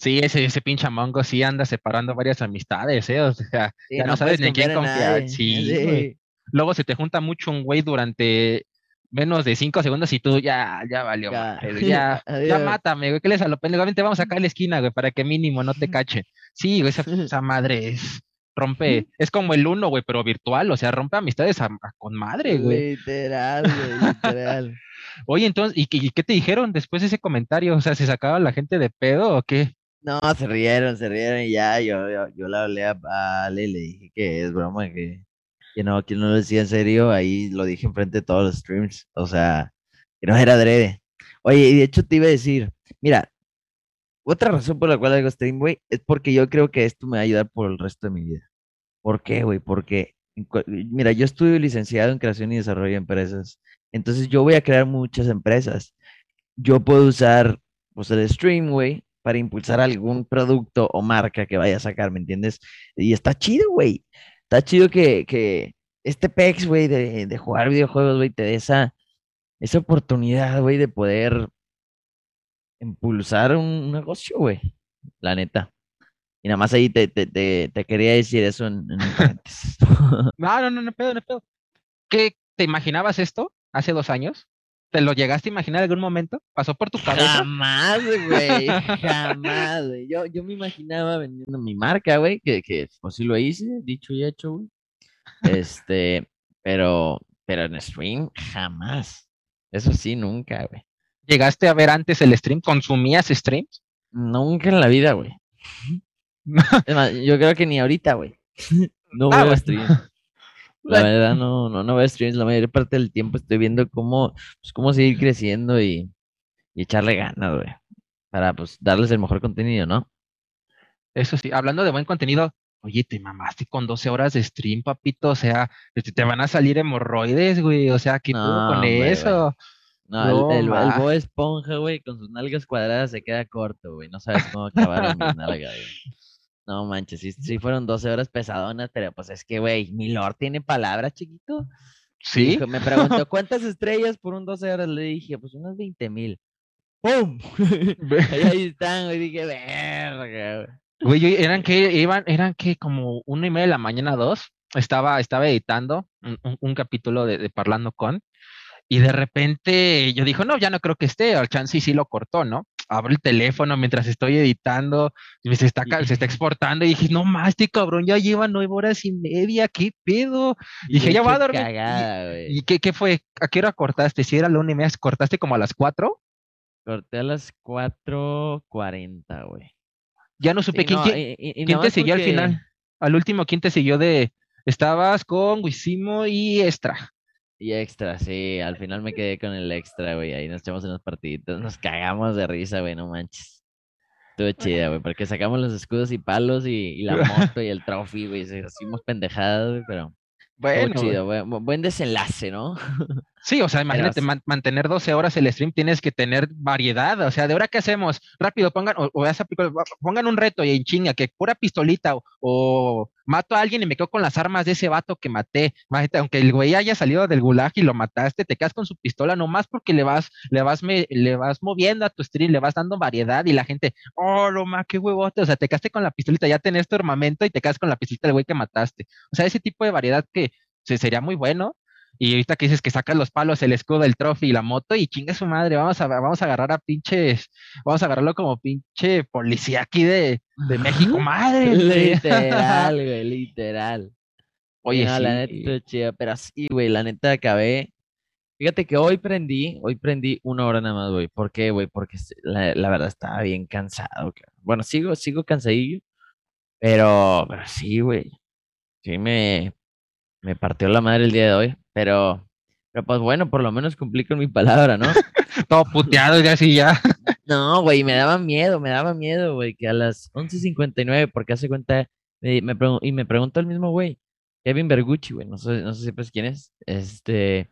Sí, ese, ese pinche mongo sí anda separando varias amistades, ¿eh? O sea, ya no, sabes ni quién confiar. Sí, Luego se te junta mucho un güey durante menos de cinco segundos y tú ya, ya valió. Ya, ya, ya, mátame, güey. ¿Qué les a lo pendejo? Vamos acá a la esquina, güey, para que mínimo no te cachen. Sí, güey, esa, esa madre es rompe, es como el uno, güey, pero virtual, o sea, rompe amistades con madre, güey. Literal, güey, literal. Oye, entonces, ¿y, qué te dijeron después de ese comentario? O sea, ¿se sacaba la gente de pedo o qué? No, se rieron, se rieron y ya, yo, yo, yo le hablé a Ale y le dije que es broma, que, que no, que no lo decía en serio, ahí lo dije enfrente de todos los streams, o sea, que no era adrede. Oye, y de hecho te iba a decir, Mira, otra razón por la cual hago stream, güey, es porque yo creo que esto me va a ayudar por el resto de mi vida. ¿Por qué, güey? Porque, mira, yo estudio licenciado en creación y desarrollo de empresas. Entonces yo voy a crear muchas empresas. Yo puedo usar, pues, el stream, güey, para impulsar algún producto o marca que vaya a sacar, ¿me entiendes? Y está chido, güey. Está chido que, que este PEX, güey, de, de, jugar videojuegos, güey, te dé esa, esa oportunidad, güey, de poder impulsar un negocio, güey. La neta. Y nada más ahí te, te, te, quería decir eso en, en no, no, no, no pedo, no pedo. ¿Qué, te imaginabas esto hace dos años? ¿Te lo llegaste a imaginar en algún momento? ¿Pasó por tu cabeza? Jamás, güey. jamás, güey. Yo, yo me imaginaba vendiendo mi marca, güey, que, que pues sí lo hice, dicho y hecho, güey. Este, pero, pero en stream, jamás. Eso sí, nunca, güey. ¿Llegaste a ver antes el stream? ¿Consumías streams? Nunca en la vida, güey. yo creo que ni ahorita, güey. No ah, veo streams. La verdad, no, no, no veo streams. La mayor parte del tiempo estoy viendo cómo, pues, cómo seguir creciendo y, y echarle ganas, güey. Para, pues, darles el mejor contenido, ¿no? Eso sí, hablando de buen contenido, oye, te mamaste con 12 horas de stream, papito. O sea, te van a salir hemorroides, güey. O sea, ¿qué no, con eso? No, el, el, Esponja, güey, con sus nalgas cuadradas se queda corto, güey. No sabes cómo acabar en mi nalga, güey. No manches, sí, fueron 12 horas pesadonas, pero pues es que, güey, mi Lord tiene palabras, chiquito. Sí. me preguntó, ¿cuántas estrellas por un 12 horas? Le dije, pues unas 20 mil. ¡Pum! ahí están, güey. Dije, verga, güey. Güey, eran que, iban, eran que como una y media de la mañana, dos. Estaba, estaba editando un, capítulo de, de Parlando con y de repente yo dijo, no, ya no creo que esté, al chance y sí lo cortó, ¿no? Abro el teléfono mientras estoy editando, y se está, se está exportando, y dije, no más, este cabrón ya lleva nueve horas y media, ¿qué pedo? Y dije, ya va a dormir. ¿Y, qué, qué, fue? ¿A qué hora cortaste? Si era la una y media, ¿cortaste como a las cuatro? Corté a las cuatro cuarenta, güey. Ya no supe quién, quién, te siguió al final. Al último, ¿quién te siguió de...? Estabas con Wisimo y Extra. Y extra, sí, al final me quedé con el extra, güey. Ahí nos echamos unos partiditos, nos cagamos de risa, güey, no manches. Estuvo chida, güey, porque sacamos los escudos y palos y, la moto y el trophy, güey. Hicimos pendejadas, güey, pero. Bueno. chido, güey. Buen desenlace, ¿no? Sí, o sea, imagínate, mantener 12 horas el stream, tienes que tener variedad. O sea, ¿de ahora qué hacemos? Rápido, pongan, o, pongan un reto y en chinga, que pura pistolita, o, mato a alguien y me quedo con las armas de ese vato que maté. Imagínate, aunque el güey haya salido del gulag y lo mataste, te quedas con su pistola nomás porque le vas, le vas, le vas moviendo a tu stream, le vas dando variedad y la gente, oh, lo más, qué huevote. O sea, te quedaste con la pistolita, ya tenés tu armamento y te quedas con la pistolita del güey que mataste. O sea, ese tipo de variedad que sería muy bueno y ahorita que dices que sacas los palos, el escudo, el trofeo y la moto, y chinga su madre, vamos a, vamos a agarrar a pinches, vamos a agarrarlo como pinche policía aquí de, de México, madre. Literal, güey, literal. Oye, la neta chida, pero sí, güey, la neta acabé. Fíjate que hoy prendí, hoy prendí una hora nada más, güey. ¿Por qué, güey? Porque la, la, verdad estaba bien cansado. Bueno, sigo, sigo cansadillo, pero, pero sí, güey. Sí me, me partió la madre el día de hoy. Pero, pero pues bueno, por lo menos cumplí con mi palabra, ¿no? Todo puteado y así ya. no, güey, me daba miedo, me daba miedo, güey, que a las 11.59, porque hace cuenta, me, y me preguntó el mismo güey, Kevin Bergucci, güey, no sé, no sé si pues quién es, este,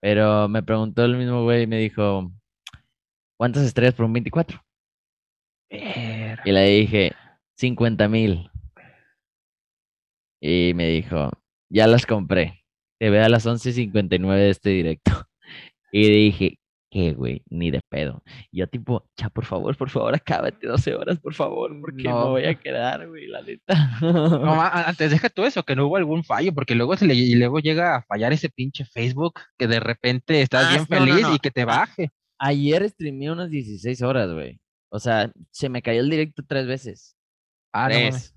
pero me preguntó el mismo güey y me dijo, ¿cuántas estrellas por un 24? Y le dije, 50 mil. Y me dijo, ya las compré te ve a las 11.59 de este directo. Y dije, ¿qué, güey? Ni de pedo. Y yo tipo, ya, por favor, por favor, acábate 12 horas, por favor, porque no. me voy a quedar, güey, la neta. No, antes deja tú eso, que no hubo algún fallo, porque luego se le, y luego llega a fallar ese pinche Facebook, que de repente estás ah, bien feliz y que te baje. Ayer streamé unas 16 horas, güey. O sea, se me cayó el directo tres veces. Ah, tres.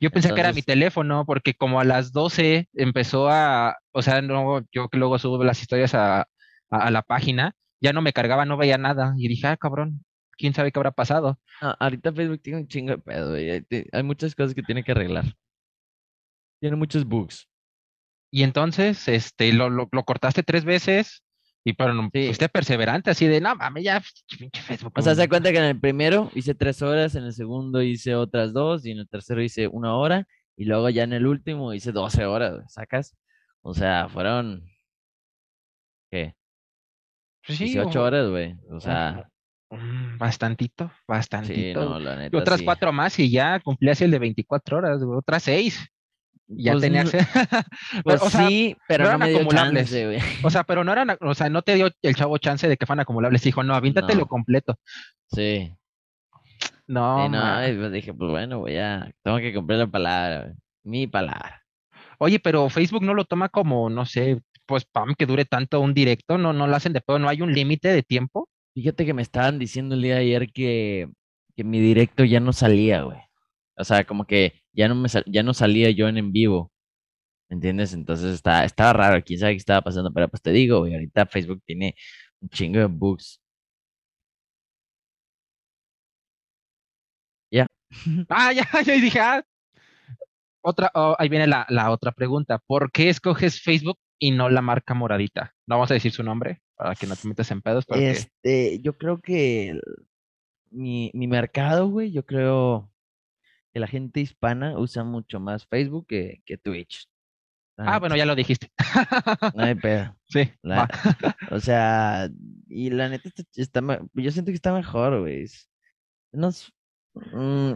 Yo pensé que era mi teléfono, porque como a las 12 empezó a, o sea, no, yo que luego subo las historias a, la página, ya no me cargaba, no veía nada. Y dije, ah, cabrón, quién sabe qué habrá pasado. ahorita Facebook tiene un chingo de pedo, Hay, hay muchas cosas que tiene que arreglar. Tiene muchos bugs. Y entonces, este, lo, lo, lo cortaste tres veces, Y pero no, Sí. fuiste perseverante, así de, no mames, ya, pinche Facebook. O sea, se da mm". cuenta que en el primero hice tres horas, en el segundo hice otras dos, y en el tercero hice una hora, y luego ya en el último hice 12 horas, ¿sacas? O sea, fueron, ¿qué? Pues sí, 18 o- horas, güey. O sea, mm, bastantito, sí, bastantito. no, la y neta. otras sí. cuatro más y ya cumplías el de 24 horas, güey, otras seis. Ya Pues, tenías. no- Pues o, sea, sí, pero no no, eran me dio acumulables. chance, o sea, pero no eran, o sea, no te dio el chavo chance de que fueran acumulables. Dijo, no, avíntatelo No. completo. Sí. No, Sí, no, ma. y pues dije, pues bueno, güey, ya, tengo que cumplir la palabra, güey. Mi palabra. Oye, pero Facebook no lo toma como, no sé, pues pam, que dure tanto un directo, no, no lo hacen de pedo, no hay un límite de tiempo. Fíjate que me estaban diciendo el día de ayer que, que mi directo ya no salía, güey. O sea, como que ya no me sal- ya no salía yo en en vivo. ¿Me entiendes? Entonces está, estaba raro, quién sabe qué estaba pasando, pero pues te digo, güey, ahorita Facebook tiene un chingo de bugs. Ya. Ah, ya, ya dije, ah. Otra, oh, ahí viene la, la otra pregunta. ¿Por qué escoges Facebook y no la marca moradita? No vamos a decir su nombre para que no te metas en pedos, porque Este, yo creo que el- mi, mi mercado, güey, yo creo que la gente hispana usa mucho más Facebook que, que Twitch. Ah, bueno, ya lo dijiste. No hay pedo. Sí, La-. O sea, y la neta está, yo siento que está mejor, güey. Nos, mm,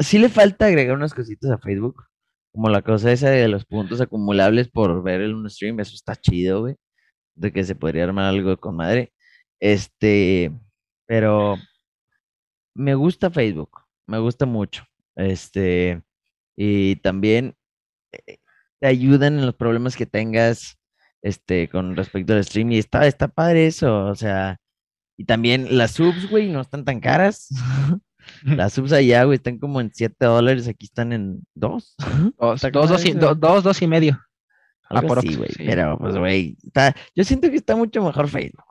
sí le falta agregar unas cositas a Facebook, como la cosa esa de los puntos acumulables por ver en un stream, eso está chido, güey. De que se podría armar algo con madre. Este, pero me gusta Facebook, me gusta mucho. Este, y también eh, te ayudan en los problemas que tengas este, con respecto al stream. Y está, está padre eso, o sea, y también las subs, güey, no están tan caras. Las subs allá, güey, están como en 7 dólares, aquí están en 2. Dos, dos, dos, y, do- dos, dos y medio. Algo Aprox, así, güey. sí. Pero, pues, güey, está, yo siento que está mucho mejor Facebook.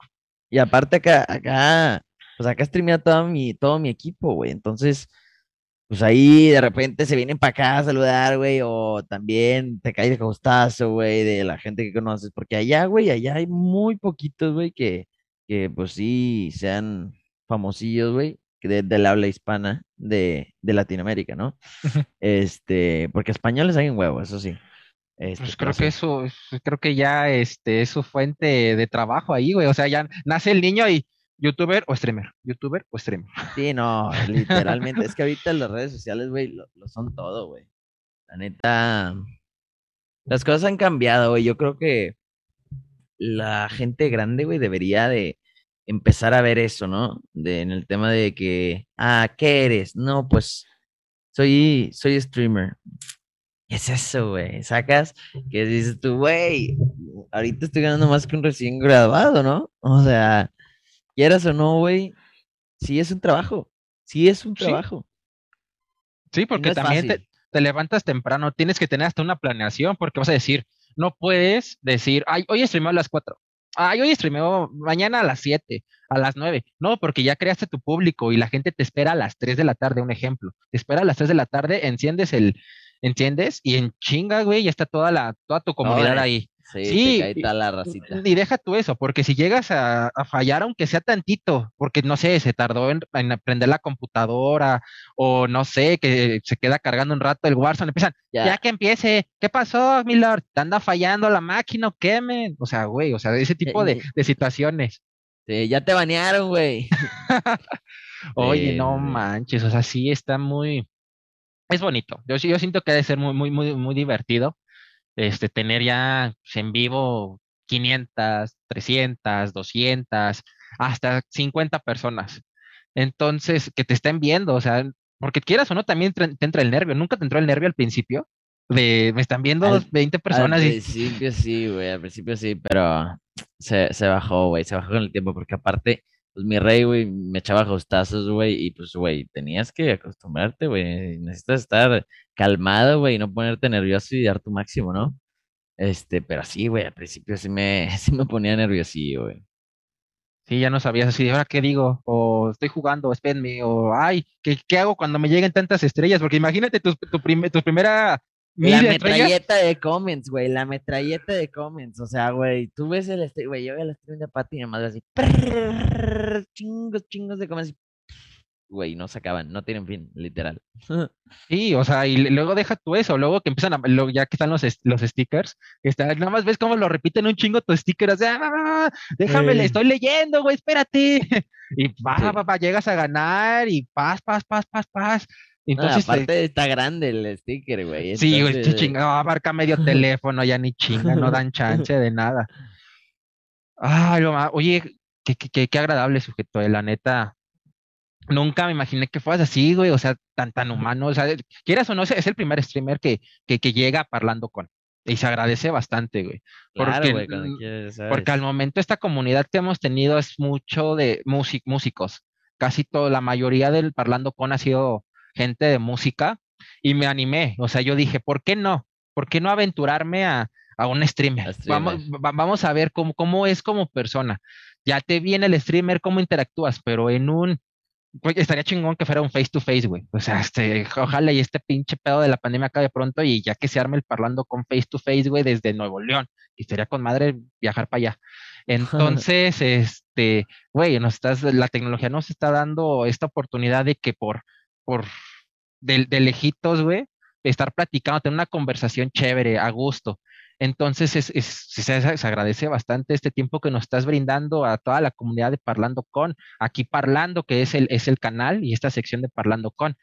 Y aparte acá, acá, pues acá streamea todo mi, todo mi equipo, güey. Entonces, pues ahí de repente se vienen para acá a saludar, güey, o también te cae de costazo, güey, de la gente que conoces. Porque allá, güey, allá hay muy poquitos, güey, que, que pues sí sean famosillos, güey, de- del habla hispana de, de Latinoamérica, ¿no? Este, porque españoles hay un huevo, eso sí. Este, Pues pero creo que eso, es- creo que ya este, es su fuente de trabajo ahí, güey. O sea, ya nace el niño y youtuber o streamer, youtuber o streamer. Sí, no, literalmente. es que ahorita las redes sociales, güey, lo, lo son todo, güey. La neta, las cosas han cambiado, güey. Yo creo que la gente grande, güey, debería de empezar a ver eso, ¿no? De, en el tema de que, ah, ¿qué eres? No, pues soy, soy streamer. ¿Qué es eso, güey? Sacas que dices tú, güey, ahorita estoy ganando más que un recién graduado, ¿no? O sea, quieras o no, güey, sí es un trabajo. Sí es un trabajo. Sí, porque no también te, levantas temprano, tienes que tener hasta una planeación, porque vas a decir, no puedes decir, ay, hoy streameo a las 4, ay, hoy streameo mañana a las 7, a las 9. No, porque ya creaste tu público y la gente te espera a las 3 de la tarde, un ejemplo. Te espera a las 3 de la tarde, enciendes el, enciendes y en chinga, güey, ya está toda la, toda tu comunidad ahí. Sí, y- toda la racita. Y deja tú eso, porque si llegas a, a fallar, aunque sea tantito, porque no sé, se tardó en, en aprender la computadora, o no sé, que se queda cargando un rato el Warzone, empiezan, ya, Ya. que empiece, ¿qué pasó, mi lord? ¿Te anda fallando la máquina o qué, men? O sea, güey, o sea, ese tipo de, situaciones. Sí, ya te banearon, güey. Oye, no manches, o sea, sí está muy, es bonito. Yo, sí- yo siento que ha de ser muy, muy, muy, muy divertido, este, tener ya pues, en vivo 500, 300, 200, hasta 50 personas. Entonces, que te estén viendo, o sea, porque quieras o no, también te, te entra el nervio. ¿Nunca te entró el nervio al principio? De, me están viendo Al- 20 Al personas y... principio sí, güey, al principio sí, pero se, se bajó, güey, se bajó con el tiempo, porque aparte, pues mi rey, güey, me echaba hostazos, güey, y pues, güey, tenías que acostumbrarte, güey, necesitas estar calmado, güey, y no ponerte nervioso y dar tu máximo, ¿no? Este, pero sí, güey, al principio sí me, sí me ponía nerviosillo, güey. Sí, ya no sabías así, ahora qué digo, o estoy jugando, espérenme, o ay, ¿qué, qué hago cuando me lleguen tantas estrellas? Porque imagínate tu, tu, prim- tu primera la metralleta de comments, güey, la metralleta de comments, o sea, güey, tú ves el stream, güey, yo veo el stream de Pati y madre así, chingos, chingos de comments, güey, no se acaban, no tienen fin, literal. Sí, o sea, y luego deja tú eso, luego que empiezan a, ya que están los, los stickers, está, nada más ves cómo lo repiten un chingo tu sticker, o sea, ah, déjame, le estoy leyendo, güey, espérate. Y va, va, va, llegas a ganar y paz, paz, paz, paz, paz. Entonces, aparte está grande el sticker, güey. Sí, güey, chinga, abarca medio teléfono, ya ni chinga, no dan chance de nada. Ay, lo oye, qué, qué, qué, agradable sujeto, eh, la neta. Nunca me imaginé que fueras así, güey, o sea, tan, tan humano. O sea, quieras o no, es el primer streamer que, que, que llega hablando con. Y se agradece bastante, güey. Porque, güey, porque al momento esta comunidad que hemos tenido es mucho de músicos. Casi toda la mayoría del Parlando con ha sido gente de música y me animé. O sea, yo dije, ¿por qué no? ¿Por qué no aventurarme a, a un streamer? Vamos, vamos a ver cómo, cómo es como persona. Ya te viene el streamer, cómo interactúas, pero en un, estaría chingón que fuera un face to face, güey. O sea, este, ojalá y este pinche pedo de la pandemia acabe pronto y ya que se arme el parlando con face to face, güey, desde Nuevo León. Y estaría con madre viajar para allá. Entonces, este, güey, nos estás, la tecnología nos está dando esta oportunidad de que por por de, de lejitos, güey, estar platicando, tener una conversación chévere, a gusto. Entonces, es, es, se, agradece bastante este tiempo que nos estás brindando a toda la comunidad de Parlando Con, aquí Parlando, que es el, es el canal y esta sección de Parlando Con.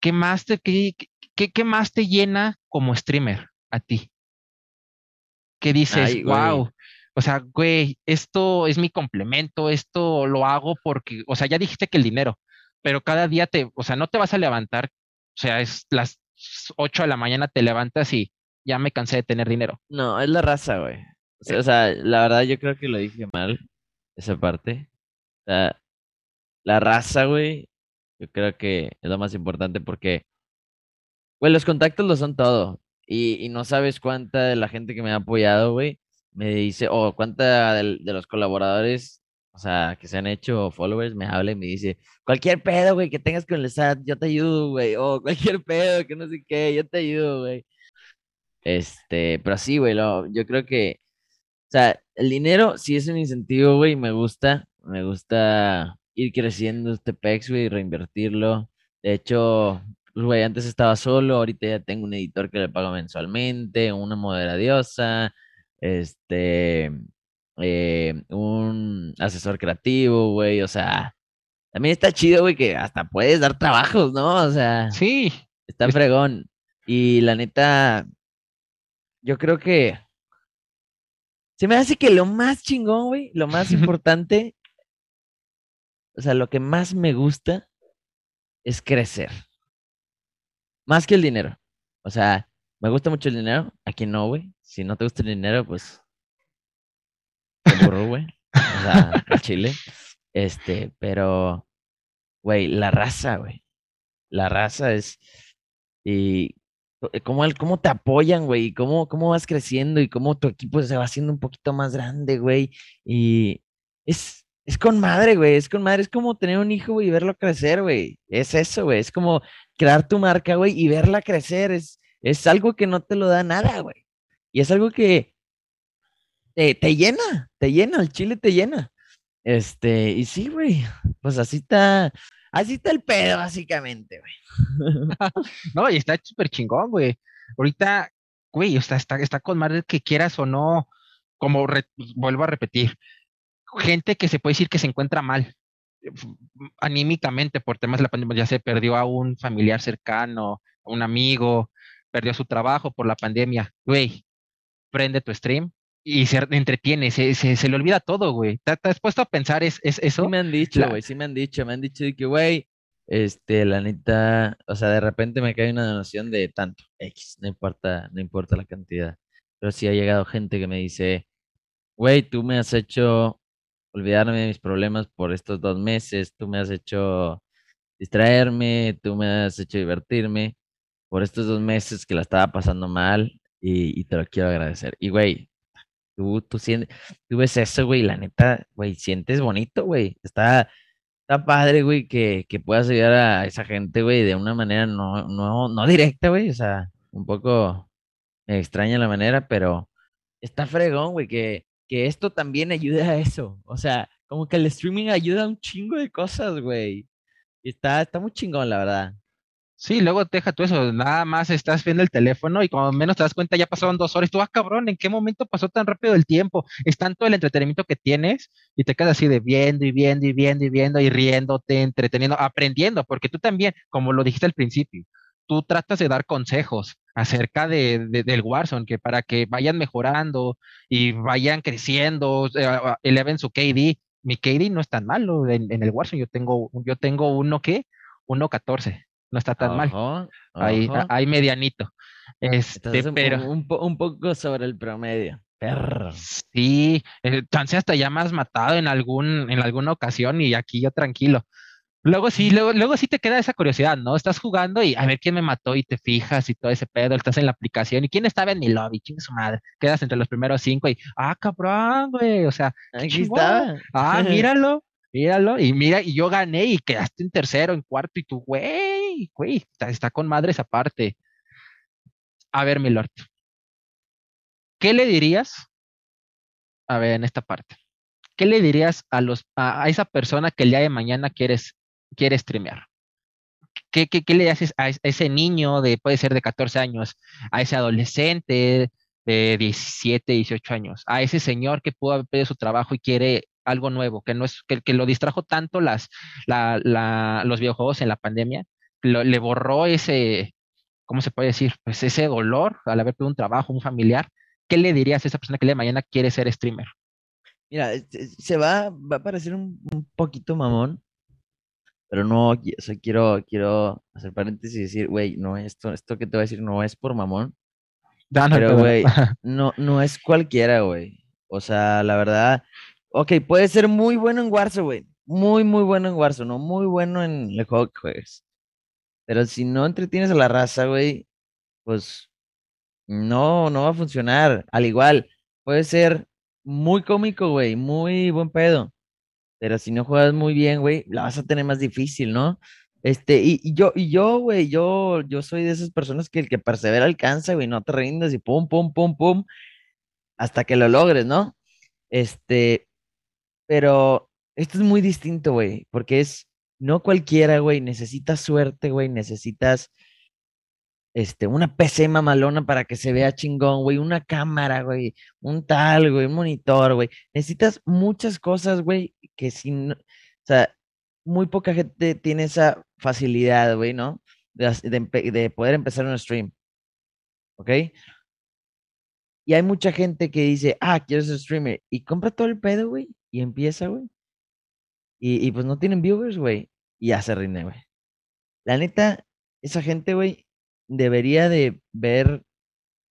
¿Qué más te, qué, qué, más te llena como streamer a ti? ¿Qué dices? wow. O sea, güey, esto es mi complemento, esto lo hago porque, o sea, ya dijiste que el dinero, pero cada día te, o sea, no te vas a levantar, o sea, es las 8 de la mañana te levantas y ya me cansé de tener dinero. No, es la raza, güey. O sea, eh. la verdad yo creo que lo dije mal, esa parte. O sea, la raza, güey, yo creo que es lo más importante porque, güey, los contactos lo son todo. Y, y no sabes cuánta de la gente que me ha apoyado, güey, me dice, o cuánta de, de los colaboradores o sea, que se han hecho followers, me habla y me dice, cualquier pedo, güey, que tengas con el SAT, yo te ayudo, güey, o cualquier pedo, que no sé qué, yo te ayudo, güey. Este, pero sí, güey, yo creo que, o sea, el dinero sí es un incentivo, güey, me gusta, me gusta ir creciendo este PEX, güey, reinvertirlo. De hecho, pues, güey, antes estaba solo, ahorita ya tengo un editor que le pago mensualmente, una modera diosa, este, eh, un asesor creativo, güey, o sea, también está chido, güey, que hasta puedes dar trabajos, ¿no? O sea, sí, está fregón. Y la neta, yo creo que se me hace que lo más chingón, güey, lo más importante, o sea, lo que más me gusta es crecer. Más que el dinero. O sea, me gusta mucho el dinero. Aquí no, güey. Si no te gusta el dinero, pues güey. O sea, Chile. Este, pero, güey, la raza, güey. La raza es. Y cómo, cómo te apoyan, güey, cómo, cómo vas creciendo y cómo tu equipo se va haciendo un poquito más grande, güey. Y es, es con madre, güey, es con madre, es como tener un hijo, güey, y verlo crecer, güey. Es eso, güey, es como crear tu marca, güey, y verla crecer. Es, es algo que no te lo da nada, güey. Y es algo que, te, llena, te llena, el chile te llena. Este, y sí, güey, pues así está, así está el pedo, básicamente, güey. no, y está súper chingón, güey. Ahorita, güey, está, está, está con madre que quieras o no, como vuelvo a repetir, gente que se puede decir que se encuentra mal anímicamente por temas de la pandemia, ya se perdió a un familiar cercano, a un amigo, perdió su trabajo por la pandemia, güey, prende tu stream, y se entretiene, se, se, le olvida todo, güey. ¿Te, has puesto a pensar es, es eso? Sí me han dicho, güey, sí me han dicho, me han dicho de que, güey, este, la neta, o sea, de repente me cae una donación de tanto, X, no importa, no importa la cantidad. Pero sí ha llegado gente que me dice, güey, tú me has hecho olvidarme de mis problemas por estos dos meses, tú me has hecho distraerme, tú me has hecho divertirme por estos dos meses que la estaba pasando mal y, y te lo quiero agradecer. Y, güey, Tú, tú, sientes, tú ves eso, güey, la neta, güey, sientes bonito, güey. Está, está padre, güey, que, que puedas ayudar a esa gente, güey, de una manera no, no, no directa, güey. O sea, un poco extraña la manera, pero está fregón, güey, que, que esto también ayuda a eso. O sea, como que el streaming ayuda a un chingo de cosas, güey. Está, está muy chingón, la verdad. Sí, luego deja tú eso, nada más estás viendo el teléfono y cuando menos te das cuenta ya pasaron dos horas. Tú, ah, cabrón, ¿en qué momento pasó tan rápido el tiempo? Es tanto el entretenimiento que tienes y te quedas así de viendo y viendo y viendo y viendo y riéndote, entreteniendo, aprendiendo, porque tú también, como lo dijiste al principio, tú tratas de dar consejos acerca de, del Warzone, que para que vayan mejorando y vayan creciendo, eleven su KD. Mi KD no es tan malo en, en el Warzone, yo tengo, yo tengo uno que, 1.14 no está tan mal. Ahí, ahí medianito. Este, un, pero. Un, poco sobre el promedio. Perro. Sí, eh, chance hasta ya me has matado en algún, en alguna ocasión y aquí yo tranquilo. Luego sí, luego, luego sí te queda esa curiosidad, ¿no? Estás jugando y a ver quién me mató y te fijas y todo ese pedo, estás en la aplicación y quién estaba en mi lobby, chingue su madre. Quedas entre los primeros cinco y, ah, cabrón, güey, o sea, aquí está. Ah, míralo, míralo, y mira, y yo gané y quedaste en tercero, en cuarto, y tú, güey, güey, está, con madre esa parte. A ver, mi lord, ¿qué le dirías? A ver, en esta parte. ¿Qué le dirías a, los, a, esa persona que el día de mañana quieres, quiere streamear? ¿Qué, qué, qué le haces a ese niño de, puede ser de 14 años, a ese adolescente de 17, 18 años, a ese señor que pudo haber perdido su trabajo y quiere algo nuevo, que no es, que, que lo distrajo tanto las, la, la, los videojuegos en la pandemia, le borró ese, ¿cómo se puede decir? Pues ese dolor al haber perdido un trabajo, un familiar. ¿Qué le dirías a esa persona que le mañana quiere ser streamer? Mira, se va, va a parecer un, poquito mamón, pero no, o sea, quiero, quiero hacer paréntesis y decir, güey, no, esto, esto que te voy a decir no es por mamón. pero, güey, no, no es cualquiera, güey. O sea, la verdad, ok, puede ser muy bueno en Warzone, güey. Muy, muy bueno en Warzone, no muy bueno en el juego que juegues. Pero si no entretienes a la raza, güey, pues no, no va a funcionar. Al igual, puede ser muy cómico, güey, muy buen pedo. Pero si no juegas muy bien, güey, la vas a tener más difícil, ¿no? Este, y, yo, y yo, güey, yo, yo soy de esas personas que el que persevera alcanza, güey, no te rindas y pum, pum, pum, pum, hasta que lo logres, ¿no? Este, pero esto es muy distinto, güey, porque es no cualquiera, güey, necesitas suerte, güey, necesitas este, una PC mamalona para que se vea chingón, güey, una cámara, güey, un tal, güey, un monitor, güey. Necesitas muchas cosas, güey, que si no, o sea, muy poca gente tiene esa facilidad, güey, ¿no? De, poder empezar un stream. ¿Ok? Y hay mucha gente que dice, ah, quiero ser streamer, y compra todo el pedo, güey, y empieza, güey. Y, y pues no tienen viewers, güey. Y ya se rinde, güey. La neta, esa gente, güey, debería de ver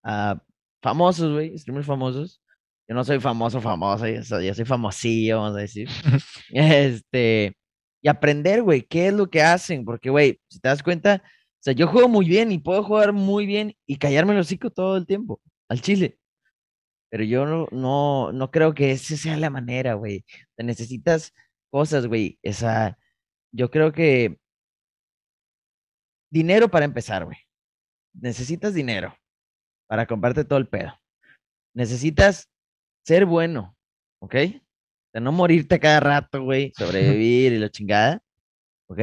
a famosos, güey, streamers famosos. Yo no soy famoso, famoso, yo soy, yo soy famosillo, vamos a decir. este, y aprender, güey, qué es lo que hacen, porque, güey, si te das cuenta, o sea, yo juego muy bien y puedo jugar muy bien y callarme el hocico todo el tiempo, al chile. Pero yo no, no, no creo que esa sea la manera, güey. Necesitas cosas, güey. Esa, yo creo que dinero para empezar, güey. Necesitas dinero para comprarte todo el pedo. Necesitas ser bueno, ¿ok? De no morirte cada rato, güey. Sobrevivir y la chingada, ¿ok?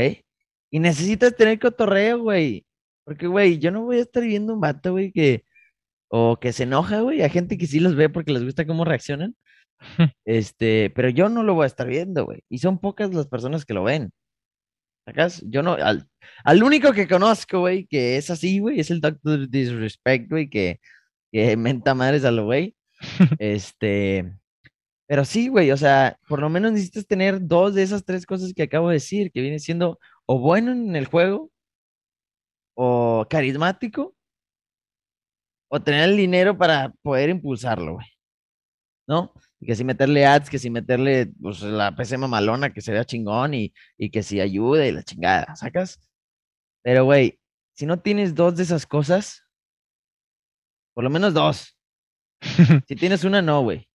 Y necesitas tener cotorreo, güey. Porque, güey, yo no voy a estar viendo un vato, güey, que... O que se enoja, güey. Hay gente que sí los ve porque les gusta cómo reaccionan. Este, pero yo no lo voy a estar viendo, güey. Y son pocas las personas que lo ven. ¿Sacas? Yo no, al, al único que conozco, güey, que es así, güey, es el Doctor Disrespect, güey, que, que menta madres a lo güey. este, pero sí, güey, o sea, por lo menos necesitas tener dos de esas tres cosas que acabo de decir, que viene siendo o bueno en el juego, o carismático, o tener el dinero para poder impulsarlo, güey. ¿No? Que si meterle ads, que si meterle pues, la PC mamalona, que se vea chingón y, y que si ayude y la chingada, ¿sacas? Pero, güey, si no tienes dos de esas cosas, por lo menos dos. si tienes una, no, güey.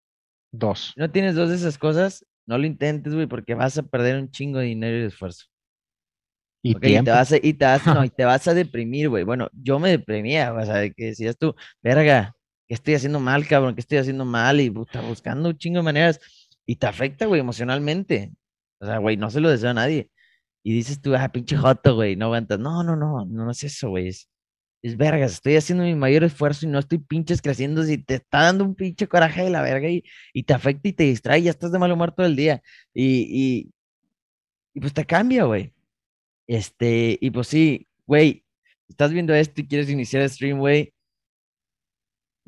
Dos. Si no tienes dos de esas cosas, no lo intentes, güey, porque vas a perder un chingo de dinero y de esfuerzo. Y, Ok, y te vas a, y te vas, no, y te vas a deprimir, güey. Bueno, yo me deprimía, o sea, que decías tú, verga, ¿qué estoy haciendo mal, cabrón? ¿Qué estoy haciendo mal? Y puta, buscando un chingo de maneras. Y te afecta, güey, emocionalmente. O sea, güey, no se lo deseo a nadie. Y dices tú, ah, pinche joto, güey, no aguantas. No, no, no, no, es eso, güey. Es, es vergas, estoy haciendo mi mayor esfuerzo y no estoy pinches creciendo. Si te está dando un pinche coraje de la verga y, y te afecta y te distrae, ya estás de mal humor todo el día. Y, y, y pues te cambia, güey. Este, y pues sí, güey, estás viendo esto y quieres iniciar el stream, güey.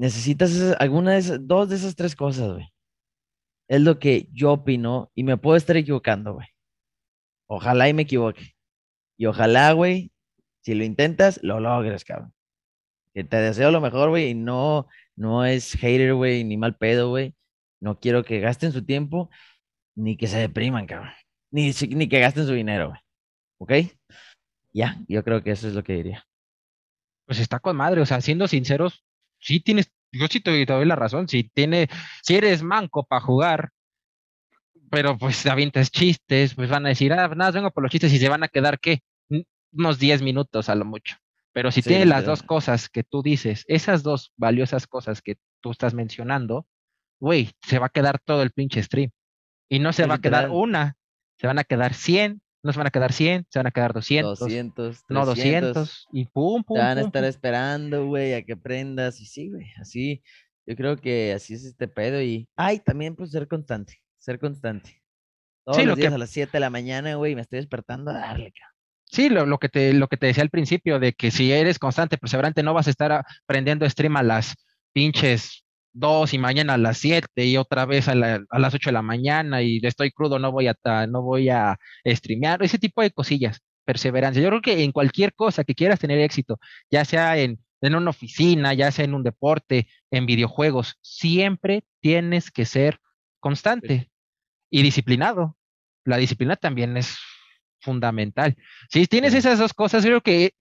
Necesitas alguna de esas, dos de esas tres cosas, güey. Es lo que yo opino y me puedo estar equivocando, güey. Ojalá y me equivoque. Y ojalá, güey, si lo intentas, lo logres, cabrón. Que te deseo lo mejor, güey, y no, no es hater, güey, ni mal pedo, güey. No quiero que gasten su tiempo, ni que se depriman, cabrón. Ni, ni que gasten su dinero, güey. ¿Ok? Ya, yo creo que eso es lo que diría. Pues está con madre, o sea, siendo sinceros, sí tienes, yo sí te, te doy la razón, si tiene, si eres manco para jugar, pero pues avientas chistes, pues van a decir, ah, nada, más vengo por los chistes y se van a quedar, ¿qué? Unos 10 minutos a lo mucho. Pero si Sí, tiene las dos cosas que tú dices, esas dos valiosas cosas que tú estás mencionando, güey, se va a quedar todo el pinche stream. Y no se va a quedar una, se van a quedar 100, no se van a quedar 100, se van a quedar 200, 200, no 300. 200, y pum, pum, Te van a estar pum. esperando, güey, a que aprendas. Y sí, güey, así. Yo creo que así es este pedo. Y, ay, también, pues, ser constante. Ser constante. Todos Sí, los lo días que- a las 7 de la mañana, güey, me estoy despertando a darle, cabrón. Sí, lo, lo que te, lo que te decía al principio, de que si eres constante, perseverante, no vas a estar a- prendiendo stream a las pinches 2 y mañana a las 7 y otra vez a, la- a las 8 de la mañana y estoy crudo, no voy a, no voy a streamear, ese tipo de cosillas, perseverancia. Yo creo que en cualquier cosa que quieras tener éxito, ya sea en, en una oficina, ya sea en un deporte, en videojuegos, siempre tienes que ser constante y disciplinado. La disciplina también es fundamental. Si tienes esas dos cosas, creo que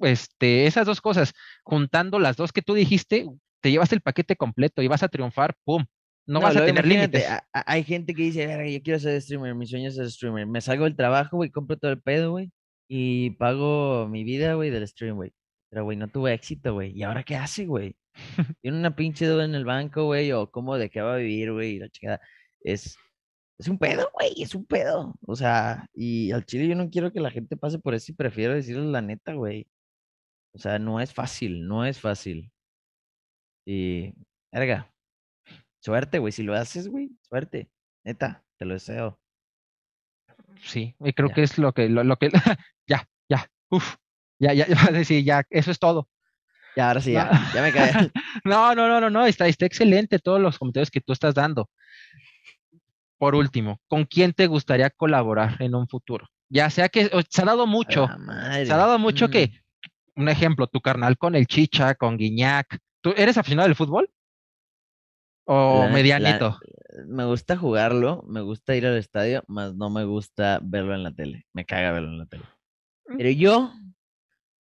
este, esas dos cosas, juntando las dos que tú dijiste, te llevas el paquete completo y vas a triunfar, ¡pum! No, vas a tener límites. hay gente que dice, "Verga, yo quiero ser streamer, mi sueño es ser streamer. Me salgo del trabajo, güey, compro todo el pedo, güey, y pago mi vida, güey, del stream, güey. Pero, güey, no tuve éxito, güey. ¿Y ahora qué hace, güey? Tiene una pinche deuda en el banco, güey, o cómo de qué va a vivir, güey, la chingada. Es, es un pedo, güey, es un pedo. O sea, y al chile yo no quiero que la gente pase por eso y prefiero decirles la neta, güey. O sea, no es fácil, no es fácil. Y, verga, suerte, güey, si lo haces, güey, suerte. Neta, te lo deseo. Sí, y creo Ya. que es lo que, lo, lo que, ya, ya, ya, ya, ya, sí, ya, eso es todo. Ya, ahora sí, No. ya, ya me cae. No, no, no, no, no, está, está excelente todos los comentarios que tú estás dando. Por último, ¿con quién te gustaría colaborar en un futuro? Ya sea que se ha dado mucho, se ha dado mucho que, Mm, un ejemplo, tu carnal con el Chicha, con Guiñac. ¿Tú eres aficionado del fútbol? ¿O la ne- la- medianito? me gusta jugarlo, me gusta ir al estadio, más no me gusta verlo en la tele. Me caga verlo en la tele. Mm. Pero yo,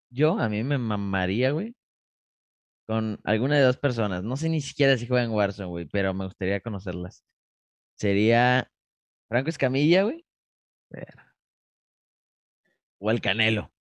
yo, a mí me mamaría, güey, con alguna de dos personas. No sé ni siquiera si juegan Warzone, güey, pero me gustaría conocerlas. Sería Franco Escamilla, güey. O el Canelo.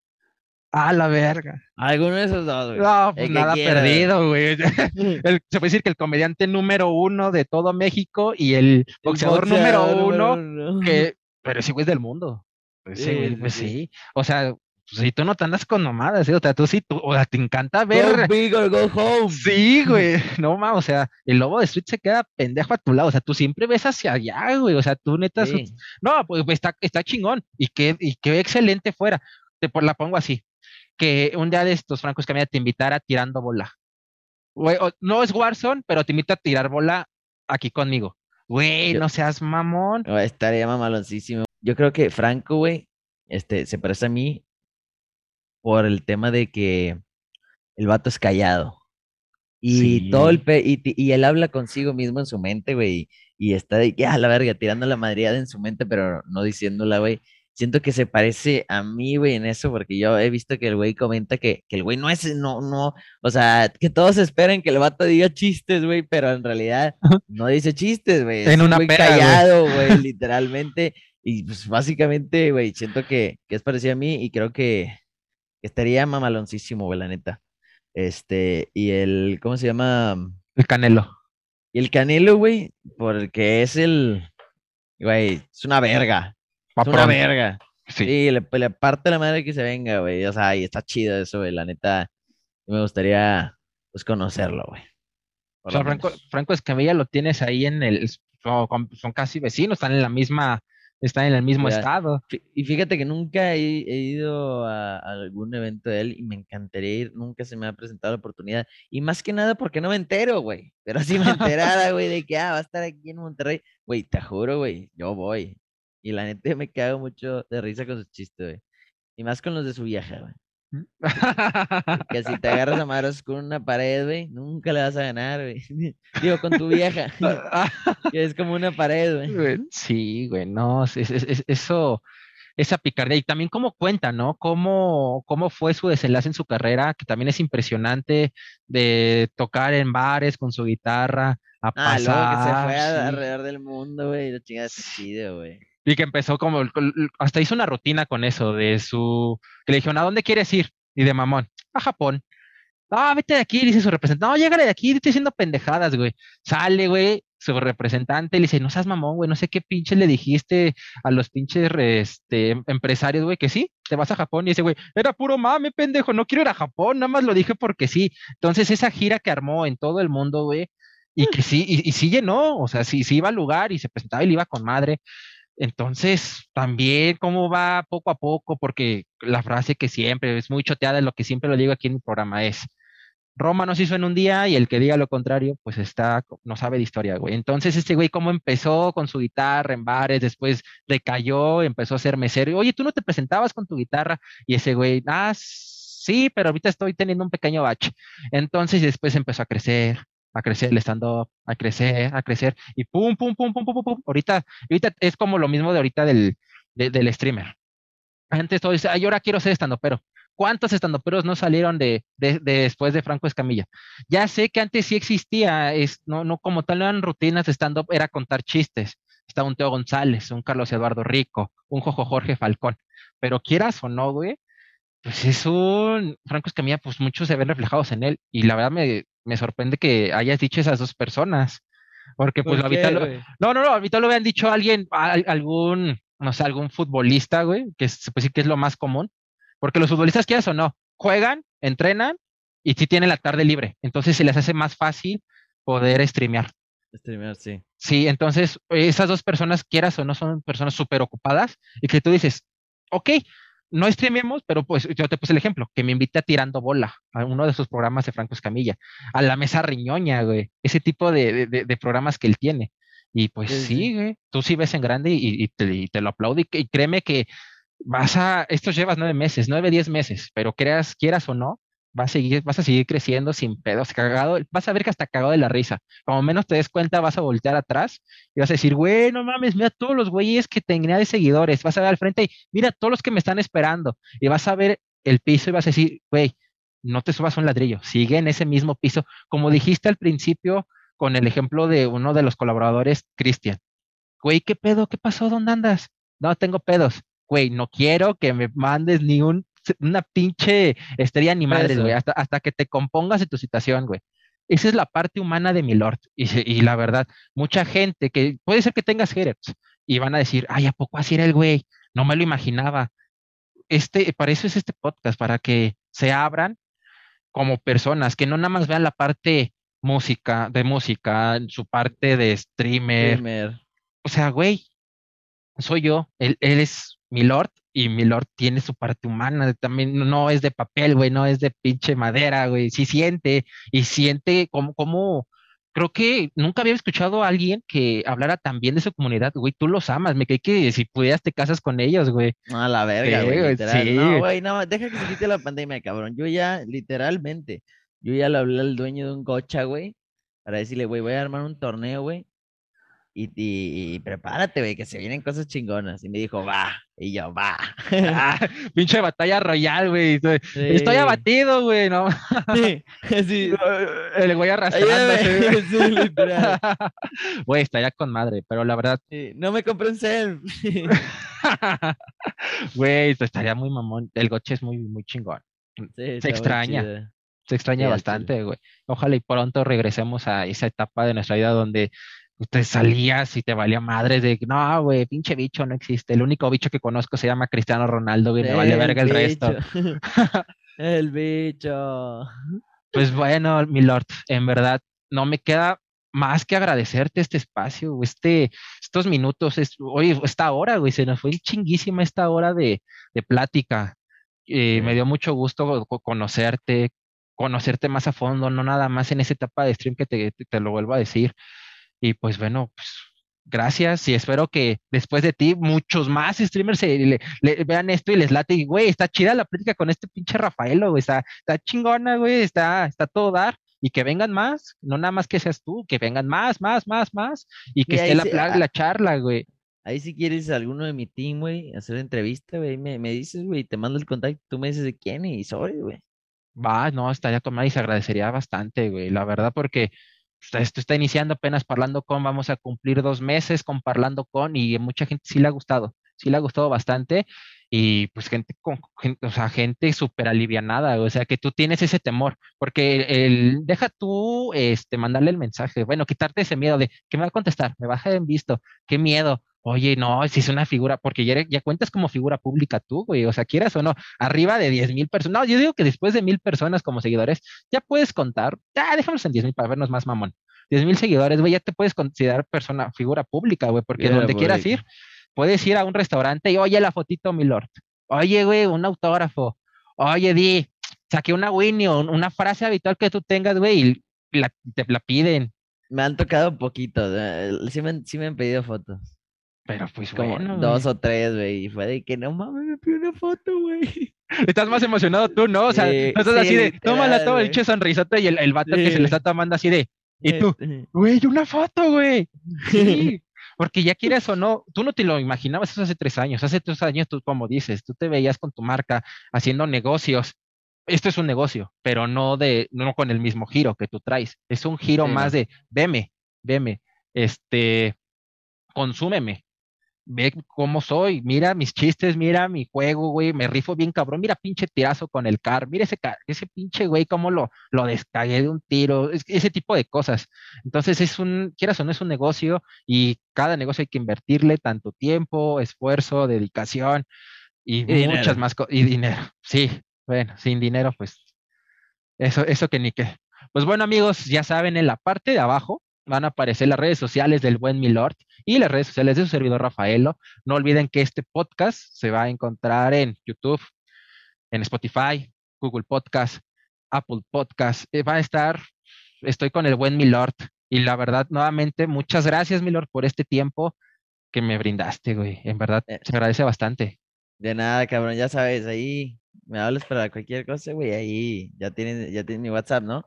Ah, la verga. Alguno de esos dos, güey. No, pues nada perdido, güey. El- se puede decir que el comediante número uno de todo México y el boxeador número boxeador uno, número uno. que, pero ese güey es del mundo. Ese Sí, güey, pues sí. sí. O sea, pues, si tú no te andas con mamadas, ¿sí? o sea, tú sí, tú, o sea, te encanta Go ver. big or go home. Sí, güey. No mames, o sea, el lobo de Street se queda pendejo a tu lado. O sea, tú siempre ves hacia allá, güey. O sea, tú neta. su-. No, pues pues, está, está chingón. Y que, y que excelente fuera. Te por- la pongo así. Que un día de estos, Franco Escamilla, te invitara tirando bola. Güey, no es Warzone, pero te invita a tirar bola aquí conmigo. Güey, Yo- no seas mamón. Estaría mamaloncísimo. Yo creo que Franco, güey, este, se parece a mí por el tema de que el vato es callado. Y todo el pe y, y él habla consigo mismo en su mente, güey. Y está de que, a la verga, tirando la madreada en su mente, pero no diciéndola, güey. Siento que se parece a mí, güey, en eso, porque yo he visto que el güey comenta que, que el güey no es, no, no, o sea, que todos esperan que el vato diga chistes, güey, pero en realidad no dice chistes, güey. En una güey peda, güey. callado, güey, literalmente. Y pues básicamente, güey, siento que, que es parecido a mí y creo que, que estaría mamaloncísimo, güey, la neta. Este, y el, ¿cómo se llama? El Canelo. Y el Canelo, güey, porque es el, güey, es una verga. Va Es una verga. Sí. Sí, le, le parte la madre que se venga, güey. O sea, y está chido eso, güey. La neta, me gustaría, pues, conocerlo, güey. O sea, Franco. Franco Escamilla lo tienes ahí en el, son, casi vecinos, están en la misma, están en el mismo estado. Y fíjate que nunca he, he ido a, a algún evento de él y me encantaría ir. Nunca se me ha presentado la oportunidad. Y más que nada porque no me entero, güey. Pero si me enterara, güey, de que ah, va a estar aquí en Monterrey. Güey, te juro, güey, yo voy. Y la neta me cago mucho de risa con sus chistes, güey. Y más con los de su vieja, güey. Que si te agarras a madrazos con una pared, güey, nunca le vas a ganar, güey. Digo, con tu vieja, que es como una pared, güey. Sí, güey, no, es- es- es- eso, esa picardía. Y también cómo cuenta, ¿no? Cómo, cómo fue su desenlace en su carrera, que también es impresionante de tocar en bares con su guitarra, a Ah, luego que se pasar, fue sí. alrededor del mundo, güey. La chingada está chido, güey. Y que empezó como, hasta hizo una rutina con eso, de su, que le dijeron, ¿a dónde quieres ir? Y de mamón, a Japón. Ah, vete de aquí, dice su representante. No, llégale de aquí, estoy haciendo pendejadas, güey. Sale, güey, su representante le dice, no seas mamón, güey, no sé qué pinche le dijiste a los pinches este, em- empresarios, güey, que sí, te vas a Japón. Y ese güey, era puro mame, pendejo, no quiero ir a Japón, nada más lo dije porque sí. Entonces, esa gira que armó en todo el mundo, güey, y que sí, y, y sí llenó, o sea, sí, sí iba al lugar y se presentaba y le iba con madre. Entonces, también cómo va poco a poco, porque la frase que siempre es muy choteada, lo que siempre lo digo aquí en mi programa es, Roma no se hizo en un día y el que diga lo contrario, pues está, no sabe de historia, güey. Entonces, este güey, cómo empezó con su guitarra en bares, después decayó, empezó a ser mesero. Oye, tú no te presentabas con tu guitarra y ese güey, ah, sí, pero ahorita estoy teniendo un pequeño bache. Entonces, después empezó a crecer, a crecer el stand-up, a crecer, a crecer y pum, pum, pum, pum, pum, pum, pum. Ahorita, ahorita es como lo mismo de ahorita del, de- del streamer. Antes todo dice, ay, ahora quiero ser stand-upero. ¿Cuántos estandoperos no salieron de, de- de después de Franco Escamilla? Ya sé que antes sí existía, es, no, no como tal, no eran rutinas de stand-up, era contar chistes. Estaba un Teo González, un Carlos Eduardo Rico, un Jojo Jorge Falcón. Pero quieras o no, güey, pues es un Franco Escamilla, pues muchos se ven reflejados en él. Y la verdad me, me sorprende que hayas dicho esas dos personas. Porque pues ¿Por qué, lo, no, no, no, ahorita lo habían dicho alguien, al- algún, no sé, algún futbolista, güey, que se puede decir que es lo más común, porque los futbolistas, quieras o no, juegan, entrenan y sí tienen la tarde libre, entonces se les hace más fácil poder streamear. Streamear, sí. Sí, entonces esas dos personas, quieras o no, son personas súper ocupadas y que tú dices, ok, no streameemos, pero pues yo te puse el ejemplo, que me invite a Tirando Bola, a uno de sus programas de Franco Escamilla, a la mesa riñoña, güey, ese tipo de, de- de- programas que él tiene. Y pues Sí, güey, tú sí ves en grande y, y te, y te lo aplaudo y, y créeme que vas a, esto llevas nueve meses, nueve, diez meses, pero creas, quieras o no, vas a seguir, vas a seguir creciendo sin pedos, cagado, vas a ver que hasta cagado de la risa. Como menos te des cuenta, vas a voltear atrás y vas a decir, güey, no mames, mira todos los güeyes que tenía de seguidores, vas a ver al frente y mira todos los que me están esperando y vas a ver el piso y vas a decir, güey, no te subas un ladrillo, sigue en ese mismo piso, como dijiste al principio con el ejemplo de uno de los colaboradores, Cristian. Güey, ¿qué pedo? ¿Qué pasó? ¿Dónde andas? No tengo pedos. Güey, no quiero que me mandes ni un, una pinche estrella ni madres, güey, hasta, hasta que te compongas de tu situación, güey. Esa es la parte humana de mi Lord. Y la verdad, mucha gente que puede ser que tengas haters y van a decir, ay, ¿a poco así era el güey? No me lo imaginaba. Este, para eso es este podcast, para que se abran como personas, que no nada más vean la parte música, de música, su parte de streamer. Streamer. O sea, güey, soy yo, él, él es mi Lord y mi Lord tiene su parte humana, también no es de papel, güey, no es de pinche madera, güey, sí siente y siente como, como, creo que nunca había escuchado a alguien que hablara tan bien de su comunidad, güey, tú los amas, me creí que si pudieras te casas con ellos, güey. A la verga, Sí, güey, güey, literal. sí. No, güey, no, deja que se quite la pandemia, cabrón. Yo ya, literalmente, yo ya le hablé al dueño de un gocha, güey, para decirle, güey, voy a armar un torneo, güey. Y, y, prepárate, güey, que se vienen cosas chingonas. Y me dijo, va. Y yo, va. Ah, pinche batalla royal, güey. Estoy abatido, güey, ¿no? Sí, sí. El güey arrastrándose. sí, literal. Güey, estaría con madre, pero la verdad. no me compré un cel. Güey, estaría muy mamón. El goche es muy, muy chingón. se extraña. Se extraña bastante, güey. Ojalá y pronto regresemos a esa etapa de nuestra vida donde te salías y te valía madre de, no, güey, pinche bicho no existe. El único bicho que conozco se llama Cristiano Ronaldo, güey, me vale verga el resto. el bicho. Pues bueno, mi lord, en verdad, no me queda más que agradecerte este espacio, este, estos minutos, es, oye, esta hora, güey, se nos fue chinguísima esta hora de, de plática. Eh, me dio mucho gusto conocerte, conocerte más a fondo, no nada más en esa etapa de stream que te, te lo vuelvo a decir. Y pues bueno, pues gracias y espero que después de ti muchos más streamers se, le, vean esto y les late y güey, está chida la plática con este pinche Rafaelo, güey, está, está chingona, güey, está, está todo dar y que vengan más, no nada más que seas tú, que vengan más, más, más, más y que esté la, la charla, güey. Ahí si quieres alguno de mi team, güey, hacer entrevista, güey, me, me dices, güey, te mando el contacto, tú me dices de quién y soy, güey. Va, no, estaría con y se agradecería bastante, güey, la verdad, porque esto está iniciando apenas Parlando con, vamos a cumplir dos meses con Parlando con y mucha gente sí le ha gustado, sí le ha gustado bastante y pues gente con gente, o sea, gente súper alivianada, o sea, que tú tienes ese temor, porque el, deja tú este mandarle el mensaje, bueno, quitarte ese miedo de que me va a contestar, me baja en visto, qué miedo, Oye, no, si es una figura, porque ya, ya cuentas como figura pública tú, güey, o sea, quieras o no, arriba de 10 mil personas, no, yo digo que después de mil personas como seguidores, ya puedes contar, ya déjanos en 10 mil para vernos más mamón, 10 mil seguidores, güey, ya te puedes considerar persona, figura pública, güey, porque donde quieras ir, puedes ir a un restaurante y, oye, la fotito, mi lord, oye, güey, un autógrafo, oye, di, saqué una Winnie o una frase habitual que tú tengas, güey, y la, te la piden. Me han tocado un poquito, sí me, sí me han pedido fotos. Pero pues como dos o tres, güey. Y fue de que no mames, me pidió una foto, güey. Estás más emocionado tú, ¿no? O sea, estás así de, tómala todo, el che sonrisota y el, el vato que se le está tomando así de, y tú, este. güey, una foto, güey. Sí. Porque ya quieres o no, tú no te lo imaginabas eso hace tres años. Hace tres años, tú, como dices, tú te veías con tu marca haciendo negocios. Esto es un negocio, pero no de, no con el mismo giro que tú traes. Es un giro más de, veme, veme, este, consúmeme, ve cómo soy, mira mis chistes, mira mi juego, güey, me rifo bien cabrón, mira pinche tirazo con el car, mira ese, ese pinche güey, cómo lo, lo descagué de un tiro, ese tipo de cosas. Entonces es un, quieras o no es un negocio y cada negocio hay que invertirle tanto tiempo, esfuerzo, dedicación y, muchas más cosas, y dinero, sí, bueno, sin dinero, pues eso, eso que ni qué. Pues bueno amigos, ya saben, en la parte de abajo van a aparecer las redes sociales del buen Milord y las redes sociales de su servidor Rafaelo. No olviden que este podcast se va a encontrar en YouTube, en Spotify, Google Podcast, Apple Podcast. Eh, va a estar, estoy con el buen Milord. Y la verdad, nuevamente, muchas gracias, Milord, por este tiempo que me brindaste, güey. En verdad, eh. se agradece bastante. De nada, cabrón, ya sabes, ahí me hablas para cualquier cosa, güey, ahí ya tienes, ya tienes mi WhatsApp, ¿no?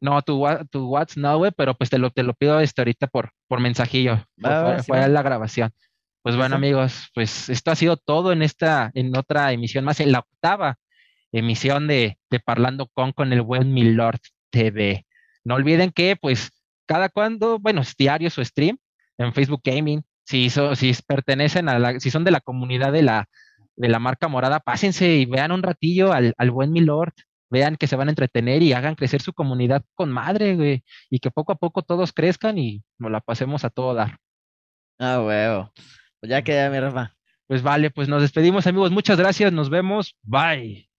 No, tu, tu WhatsApp no, güey, pero pues te lo, te lo pido este ahorita por, por mensajillo. fue, la grabación. Pues bueno, amigos, pues esto ha sido todo en esta, en otra emisión más, en la octava emisión de, de Parlando con con el buen Milord TV. No olviden que, pues, cada cuando, bueno, es diario su stream en Facebook Gaming. Si, si pertenecen a la, si son de la comunidad de la, de la marca morada, pásense y vean un ratillo al, al buen Milord vean que se van a entretener y hagan crecer su comunidad con madre, güey, y que poco a poco todos crezcan y nos la pasemos a todo dar. Ah, huevo. Pues ya queda, mi Rafa. Pues vale, pues nos despedimos, amigos. Muchas gracias. Nos vemos. Bye.